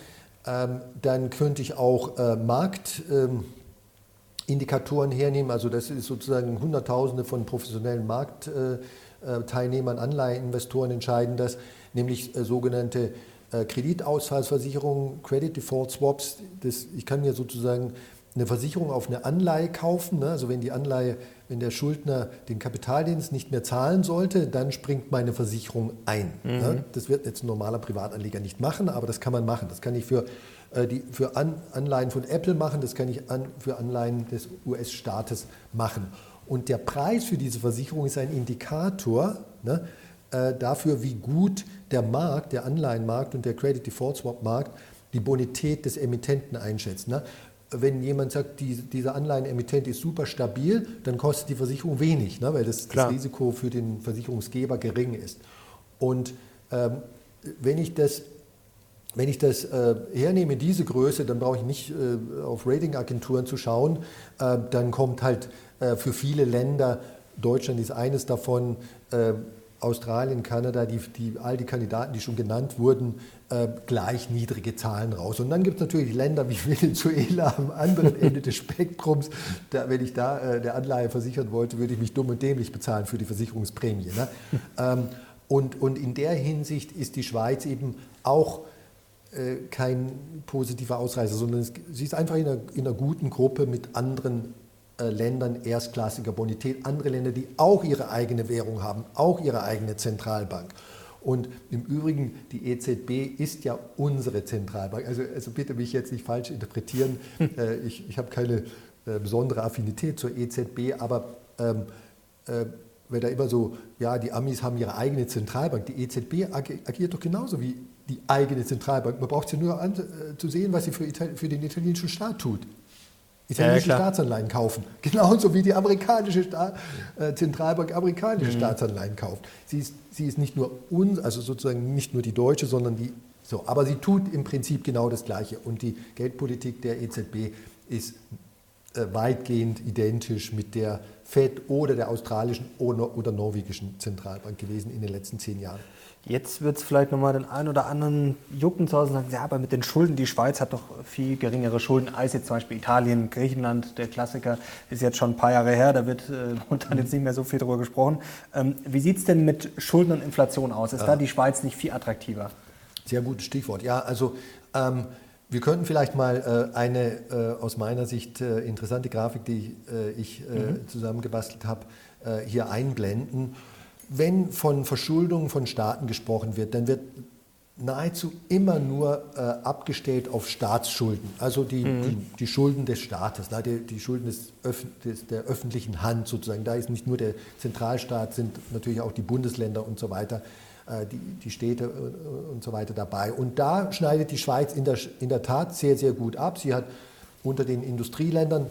Ähm, dann könnte ich auch äh, Marktindikatoren ähm, hernehmen. Also das ist sozusagen Hunderttausende von professionellen Marktteilnehmern, Anleiheinvestoren entscheiden das, nämlich äh, sogenannte äh, Kreditausfallsversicherungen, Credit Default Swaps. Das, ich kann mir sozusagen eine Versicherung auf eine Anleihe kaufen. Ne? Also wenn die Anleihe, wenn der Schuldner den Kapitaldienst nicht mehr zahlen sollte, dann springt meine Versicherung ein. Mhm. Ne? Das wird jetzt ein normaler Privatanleger nicht machen, aber das kann man machen. Das kann ich für, äh, die, für An, Anleihen von Apple machen, das kann ich an, für Anleihen des US-Staates machen. Und der Preis für diese Versicherung ist ein Indikator, ne? äh, dafür, wie gut der Markt, der Anleihenmarkt und der Credit Default Swap Markt die Bonität des Emittenten einschätzt. Ne? Wenn jemand sagt, die, dieser Anleihenemittent ist super stabil, dann kostet die Versicherung wenig, ne? weil das, das, Risiko für den Versicherungsgeber gering ist. Und ähm, wenn ich das wenn ich das äh, hernehme, diese Größe, dann brauche ich nicht äh, auf Ratingagenturen zu schauen. Äh, dann kommt halt äh, für viele Länder, Deutschland ist eines davon, äh, Australien, Kanada, die, die, all die Kandidaten, die schon genannt wurden, äh, gleich niedrige Zahlen raus. Und dann gibt es natürlich Länder wie Venezuela am anderen Ende des Spektrums. Da, wenn ich da der Anleihe versichern wollte, würde ich mich dumm und dämlich bezahlen für die Versicherungsprämie. Ne? ähm, und, und in der Hinsicht ist die Schweiz eben auch äh, kein positiver Ausreißer, sondern es, sie ist einfach in einer, in einer guten Gruppe mit anderen äh, Ländern erstklassiger Bonität, andere Länder, die auch ihre eigene Währung haben, auch ihre eigene Zentralbank. Und im Übrigen, die EZB ist ja unsere Zentralbank. Also, also bitte mich jetzt nicht falsch interpretieren. Äh, ich, ich habe keine äh, besondere Affinität zur EZB, aber ähm, äh, weil da immer so, ja, die Amis haben ihre eigene Zentralbank. Die EZB agiert doch genauso wie die eigene Zentralbank. Man braucht sie nur an, äh, zu sehen, was sie für, Ital für, den italienischen Staat tut. Italienische ja, Staatsanleihen kaufen. Genauso wie die amerikanische Sta äh, Zentralbank amerikanische mhm. Staatsanleihen kauft. Sie ist, sie ist nicht nur uns, also sozusagen nicht nur die deutsche, sondern die so. Aber sie tut im Prinzip genau das Gleiche. Und die Geldpolitik der EZB ist äh, weitgehend identisch mit der FED oder der australischen oder, oder norwegischen Zentralbank gewesen in den letzten zehn Jahren. Jetzt wird es vielleicht nochmal den einen oder anderen jucken zu Hause und sagen, ja, aber mit den Schulden, die Schweiz hat doch viel geringere Schulden als jetzt zum Beispiel Italien, Griechenland, der Klassiker ist jetzt schon ein paar Jahre her, da wird äh, momentan jetzt nicht mehr so viel darüber gesprochen. Ähm, wie sieht es denn mit Schulden und Inflation aus? Ist ja. da die Schweiz nicht viel attraktiver? Sehr gutes Stichwort. Ja, also ähm, wir könnten vielleicht mal äh, eine äh, aus meiner Sicht äh, interessante Grafik, die äh, ich äh, mhm. zusammengebastelt habe, hier einblenden wenn von Verschuldung von Staaten gesprochen wird, dann wird nahezu immer nur äh, abgestellt auf Staatsschulden, also die, mhm. die, die, Schulden des Staates, die, die Schulden des, des, der öffentlichen Hand sozusagen. Da ist nicht nur der Zentralstaat, sind natürlich auch die Bundesländer und so weiter, äh, die, die Städte äh, und so weiter dabei. Und da schneidet die Schweiz in der, in der Tat sehr, sehr gut ab. Sie hat unter den Industrieländern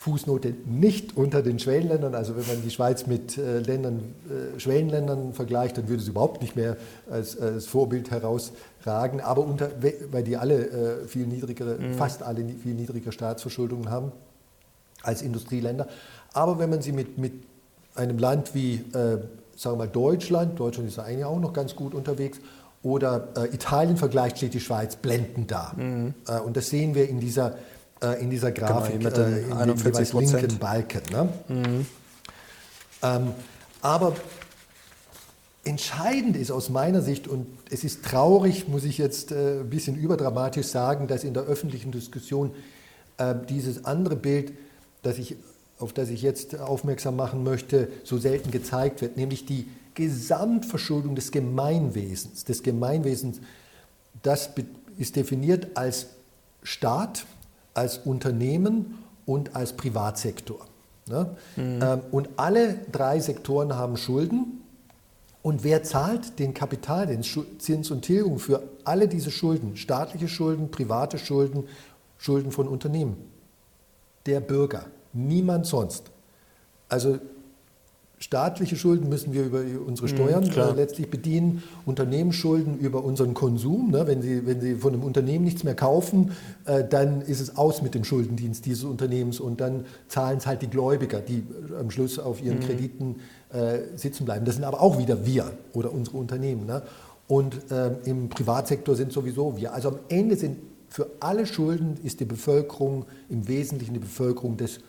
Fußnote nicht unter den Schwellenländern. Also wenn man die Schweiz mit äh, Ländern, äh, Schwellenländern vergleicht, dann würde sie überhaupt nicht mehr als, als Vorbild herausragen. Aber unter, weil die alle äh, viel niedrigere, mhm. fast alle viel niedrigere Staatsverschuldungen haben als Industrieländer. Aber wenn man sie mit, mit einem Land wie, äh, sagen wir mal, Deutschland, Deutschland ist ja eigentlich auch noch ganz gut unterwegs, oder äh, Italien vergleicht, steht die Schweiz blendend da. Mhm. Äh, und das sehen wir in dieser äh, in dieser genau, Grafik genau, mit den äh, in 41 den linken Balken. Ne? Mhm. Ähm, aber entscheidend ist aus meiner Sicht, und es ist traurig, muss ich jetzt äh, ein bisschen überdramatisch sagen, dass in der öffentlichen Diskussion äh, dieses andere Bild, das ich, auf das ich jetzt aufmerksam machen möchte, so selten gezeigt wird, nämlich die Gesamtverschuldung des Gemeinwesens. Des Gemeinwesens, das ist definiert als Staat, als Unternehmen und als Privatsektor. Ne? Mhm. Ähm, und alle drei Sektoren haben Schulden. Und wer zahlt den Kapital, den Zins und Tilgung für alle diese Schulden? Staatliche Schulden, private Schulden, Schulden von Unternehmen. Der Bürger, niemand sonst. Also Staatliche Schulden müssen wir über unsere mhm, Steuern äh, letztlich bedienen, Unternehmensschulden über unseren Konsum. Ne? Wenn, Sie, wenn Sie von einem Unternehmen nichts mehr kaufen, äh, dann ist es aus mit dem Schuldendienst dieses Unternehmens und dann zahlen es halt die Gläubiger, die am Schluss auf ihren mhm. Krediten äh, sitzen bleiben. Das sind aber auch wieder wir oder unsere Unternehmen. Ne? Und ähm, im Privatsektor sind sowieso wir. Also am Ende sind für alle Schulden ist die Bevölkerung im Wesentlichen die Bevölkerung des äh,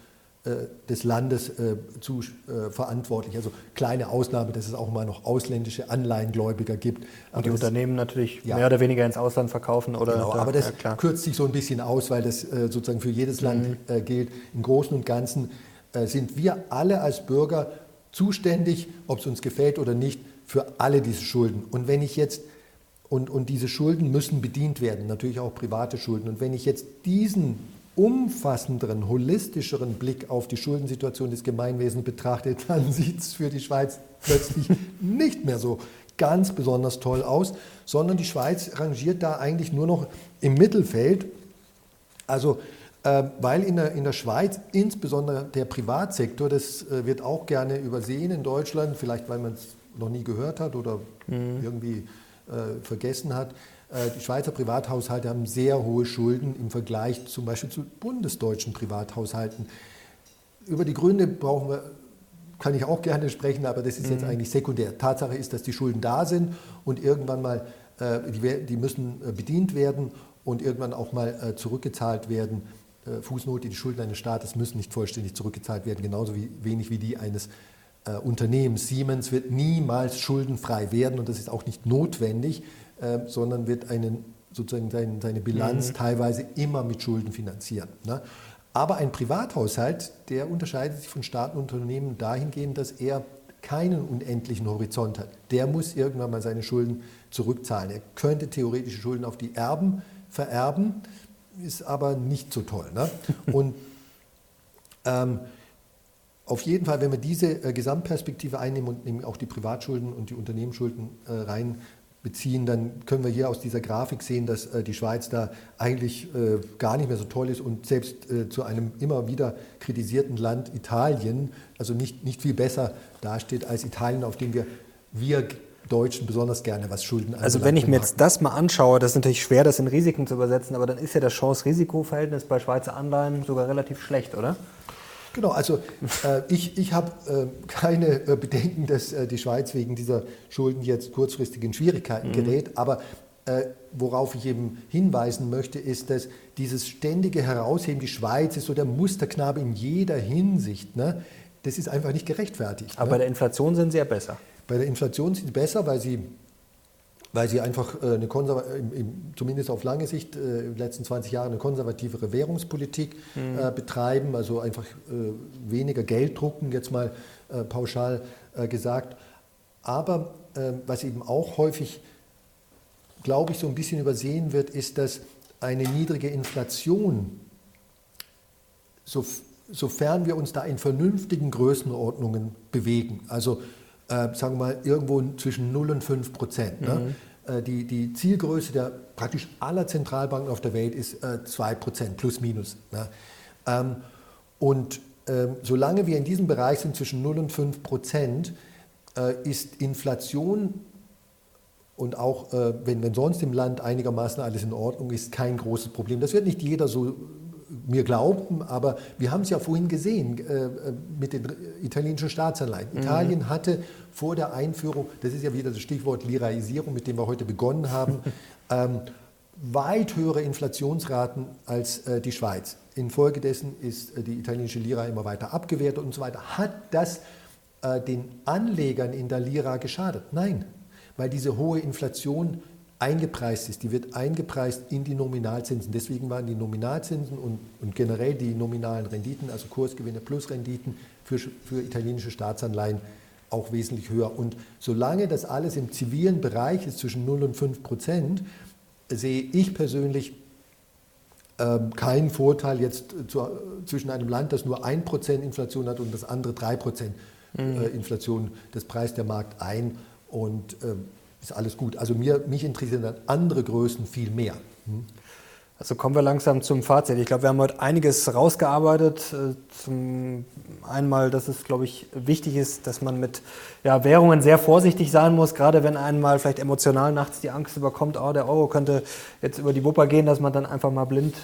des Landes äh, zu äh, verantwortlich. Also kleine Ausnahme, dass es auch mal noch ausländische Anleihengläubiger gibt. Aber Und die das, Unternehmen natürlich ja, mehr oder weniger ins Ausland verkaufen oder. Genau, da, aber das ja, kürzt sich so ein bisschen aus, weil das sozusagen für jedes Land mhm. gilt. Im Großen und Ganzen sind wir alle als Bürger zuständig, ob es uns gefällt oder nicht, für alle diese Schulden. Und wenn ich jetzt und, und diese Schulden müssen bedient werden, natürlich auch private Schulden. Und wenn ich jetzt diesen umfassenderen, holistischeren Blick auf die Schuldensituation des Gemeinwesens betrachtet, dann sieht es für die Schweiz plötzlich nicht mehr so ganz besonders toll aus, sondern die Schweiz rangiert da eigentlich nur noch im Mittelfeld. Also äh, weil in der, in der Schweiz insbesondere der Privatsektor, das äh, wird auch gerne übersehen in Deutschland, vielleicht weil man es noch nie gehört hat oder mhm. irgendwie äh, vergessen hat, die Schweizer Privathaushalte haben sehr hohe Schulden im Vergleich zum Beispiel zu bundesdeutschen Privathaushalten. Über die Gründe brauchen wir, kann ich auch gerne sprechen, aber das ist jetzt mhm. eigentlich sekundär. Tatsache ist, dass die Schulden da sind und irgendwann mal, äh, die, die, müssen äh, bedient werden und irgendwann auch mal äh, zurückgezahlt werden. Äh, Fußnote, die Schulden eines Staates müssen nicht vollständig zurückgezahlt werden, genauso wie, wenig wie die eines äh, Unternehmens. Siemens wird niemals schuldenfrei werden und das ist auch nicht notwendig, äh, sondern wird einen, sozusagen seine, seine Bilanz mhm. teilweise immer mit Schulden finanzieren. Ne? Aber ein Privathaushalt, der unterscheidet sich von Staaten und Unternehmen dahingehend, dass er keinen unendlichen Horizont hat. Der muss irgendwann mal seine Schulden zurückzahlen. Er könnte theoretische Schulden auf die Erben vererben, ist aber nicht so toll. Ne? Und ähm, auf jeden Fall, wenn wir diese äh, Gesamtperspektive einnehmen und auch die Privatschulden und die Unternehmensschulden äh, rein beziehen, dann können wir hier aus dieser Grafik sehen, dass äh, die Schweiz da eigentlich äh, gar nicht mehr so toll ist und selbst äh, zu einem immer wieder kritisierten Land Italien, also nicht, nicht viel besser dasteht als Italien, auf dem wir, wir Deutschen besonders gerne was Schulden Also wenn ich mir jetzt das mal anschaue, das ist natürlich schwer, das in Risiken zu übersetzen, aber dann ist ja das Chance-Risiko-Verhältnis bei Schweizer Anleihen sogar relativ schlecht, oder? Genau, also äh, ich, ich habe äh, keine äh, Bedenken, dass äh, die Schweiz wegen dieser Schulden jetzt kurzfristig in Schwierigkeiten mhm. gerät, aber äh, worauf ich eben hinweisen möchte, ist, dass dieses ständige Herausheben, die Schweiz ist so der Musterknabe in jeder Hinsicht, ne? das ist einfach nicht gerechtfertigt. Aber ne? bei der Inflation sind sie ja besser. Bei der Inflation sind sie besser, weil sie, weil sie einfach äh, eine zumindest auf lange Sicht äh, in den letzten 20 Jahren eine konservativere Währungspolitik mhm. Äh, betreiben, also einfach weniger Geld drucken, jetzt mal pauschal gesagt. Aber was eben auch häufig, glaube ich, so ein bisschen übersehen wird, ist, dass eine niedrige Inflation, sofern wir uns da in vernünftigen Größenordnungen bewegen, also äh, sagen wir mal, irgendwo zwischen 0 und 5 Prozent. Ne? Mhm. Äh, die, die Zielgröße der praktisch aller Zentralbanken auf der Welt ist äh, 2 Prozent, plus minus. Ne? Ähm, und ähm, solange wir in diesem Bereich sind zwischen 0 und 5 Prozent, äh, ist Inflation und auch äh, wenn, wenn sonst im Land einigermaßen alles in Ordnung ist, kein großes Problem. Das wird nicht jeder so mir glaubten, aber wir haben es ja vorhin gesehen äh, mit den italienischen Staatsanleihen. Mhm. Italien hatte vor der Einführung, das ist ja wieder das Stichwort Liraisierung, mit dem wir heute begonnen haben, ähm, weit höhere Inflationsraten als äh, die Schweiz. Infolgedessen ist äh, die italienische Lira immer weiter abgewertet und so weiter. Hat das äh, den Anlegern in der Lira geschadet? Nein, weil diese hohe Inflation eingepreist ist. Die wird eingepreist in die Nominalzinsen. Deswegen waren die Nominalzinsen und, und generell die nominalen Renditen, also Kursgewinne plus Renditen für, für italienische Staatsanleihen auch wesentlich höher. Und solange das alles im zivilen Bereich ist, zwischen 0 und 5 Prozent, sehe ich persönlich ähm, keinen Vorteil jetzt zu, zwischen einem Land, das nur 1 Prozent Inflation hat und das andere 3 Prozent mhm. äh, Inflation. Das preist der Markt ein. Und äh, ist alles gut. Also mir, mich interessieren dann andere Größen viel mehr. Hm? Also kommen wir langsam zum Fazit. Ich glaube, wir haben heute einiges rausgearbeitet. Äh, zum einmal, dass es, glaube ich, wichtig ist, dass man mit ja, Währungen sehr vorsichtig sein muss, gerade wenn einmal vielleicht emotional nachts die Angst überkommt, oh, der Euro könnte jetzt über die Wupper gehen, dass man dann einfach mal blind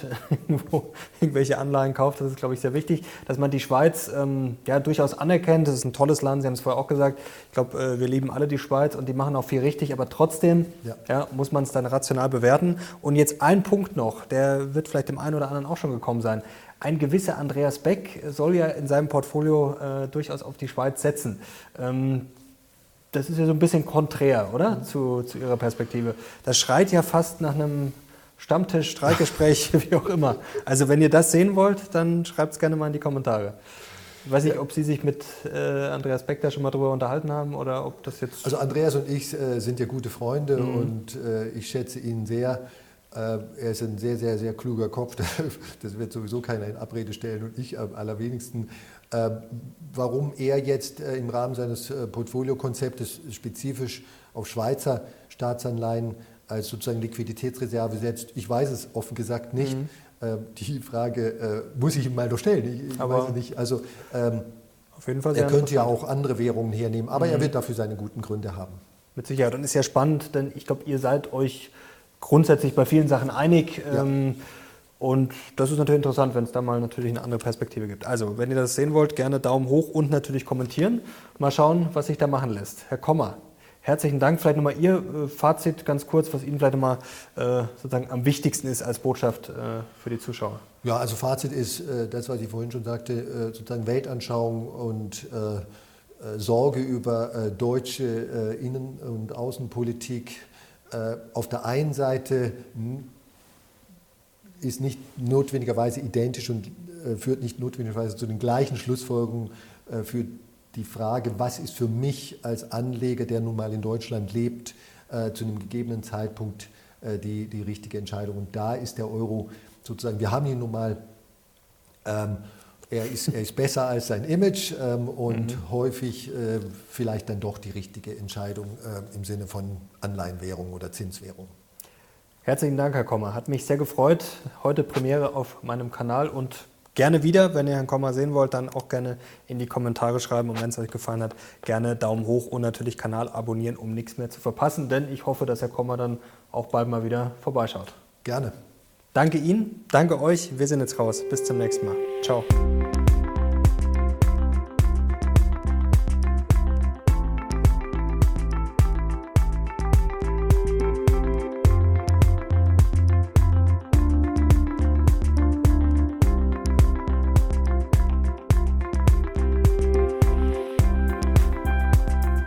irgendwelche Anleihen kauft. Das ist, glaube ich, sehr wichtig. Dass man die Schweiz ähm, ja, durchaus anerkennt. Das ist ein tolles Land, Sie haben es vorher auch gesagt. Ich glaube, äh, wir lieben alle die Schweiz und die machen auch viel richtig, aber trotzdem ja. Ja, muss man es dann rational bewerten. Und jetzt ein Punkt noch, der wird vielleicht dem einen oder anderen auch schon gekommen sein. Ein gewisser Andreas Beck soll ja in seinem Portfolio äh, durchaus auf die Schweiz setzen. Ähm, das ist ja so ein bisschen konträr, oder? Mhm. Zu, zu Ihrer Perspektive. Das schreit ja fast nach einem Stammtisch, Streitgespräch, wie auch immer. Also wenn ihr das sehen wollt, dann schreibt es gerne mal in die Kommentare. Ich weiß nicht, ob Sie sich mit äh, Andreas Beck da schon mal darüber unterhalten haben oder ob das jetzt. Also Andreas und ich äh, sind ja gute Freunde mhm. und äh, ich schätze ihn sehr. Äh, er ist ein sehr, sehr, sehr kluger Kopf. Das wird sowieso keiner in Abrede stellen und ich am allerwenigsten. Äh, warum er jetzt äh, im Rahmen seines Portfoliokonzeptes spezifisch auf Schweizer Staatsanleihen als sozusagen Liquiditätsreserve setzt, ich weiß es offen gesagt nicht. Mhm. Die Frage muss ich ihm mal noch stellen. Ich aber weiß es nicht. Also, ähm, auf jeden Fall er könnte ja auch andere Währungen hernehmen, aber mhm. er wird dafür seine guten Gründe haben. Mit Sicherheit. Und ist ja spannend, denn ich glaube, ihr seid euch grundsätzlich bei vielen Sachen einig. Ja. Ähm, und das ist natürlich interessant, wenn es da mal natürlich eine andere Perspektive gibt. Also, wenn ihr das sehen wollt, gerne Daumen hoch und natürlich kommentieren. Mal schauen, was sich da machen lässt. Herr Kommer, herzlichen Dank. Vielleicht nochmal Ihr äh, Fazit ganz kurz, was Ihnen vielleicht nochmal äh, sozusagen am wichtigsten ist als Botschaft äh, für die Zuschauer. Ja, also Fazit ist äh, das, was ich vorhin schon sagte, äh, sozusagen Weltanschauung und Sorge über deutsche Innen- und Außenpolitik auf der einen Seite ist nicht notwendigerweise identisch und äh, führt nicht notwendigerweise zu den gleichen Schlussfolgerungen äh, für die Frage, was ist für mich als Anleger, der nun mal in Deutschland lebt, zu einem gegebenen Zeitpunkt die, die richtige Entscheidung. Und da ist der Euro sozusagen, wir haben ihn nun mal ähm, er ist, er ist besser als sein Image ähm, und mhm. häufig äh, vielleicht dann doch die richtige Entscheidung äh, im Sinne von Anleihenwährung oder Zinswährung. Herzlichen Dank, Herr Kommer. Hat mich sehr gefreut. Heute Premiere auf meinem Kanal und gerne wieder. Wenn ihr Herrn Kommer sehen wollt, dann auch gerne in die Kommentare schreiben. Und wenn es euch gefallen hat, gerne Daumen hoch und natürlich Kanal abonnieren, um nichts mehr zu verpassen. Denn ich hoffe, dass Herr Kommer dann auch bald mal wieder vorbeischaut. Gerne. Danke Ihnen, danke euch. Wir sind jetzt raus. Bis zum nächsten Mal. Ciao.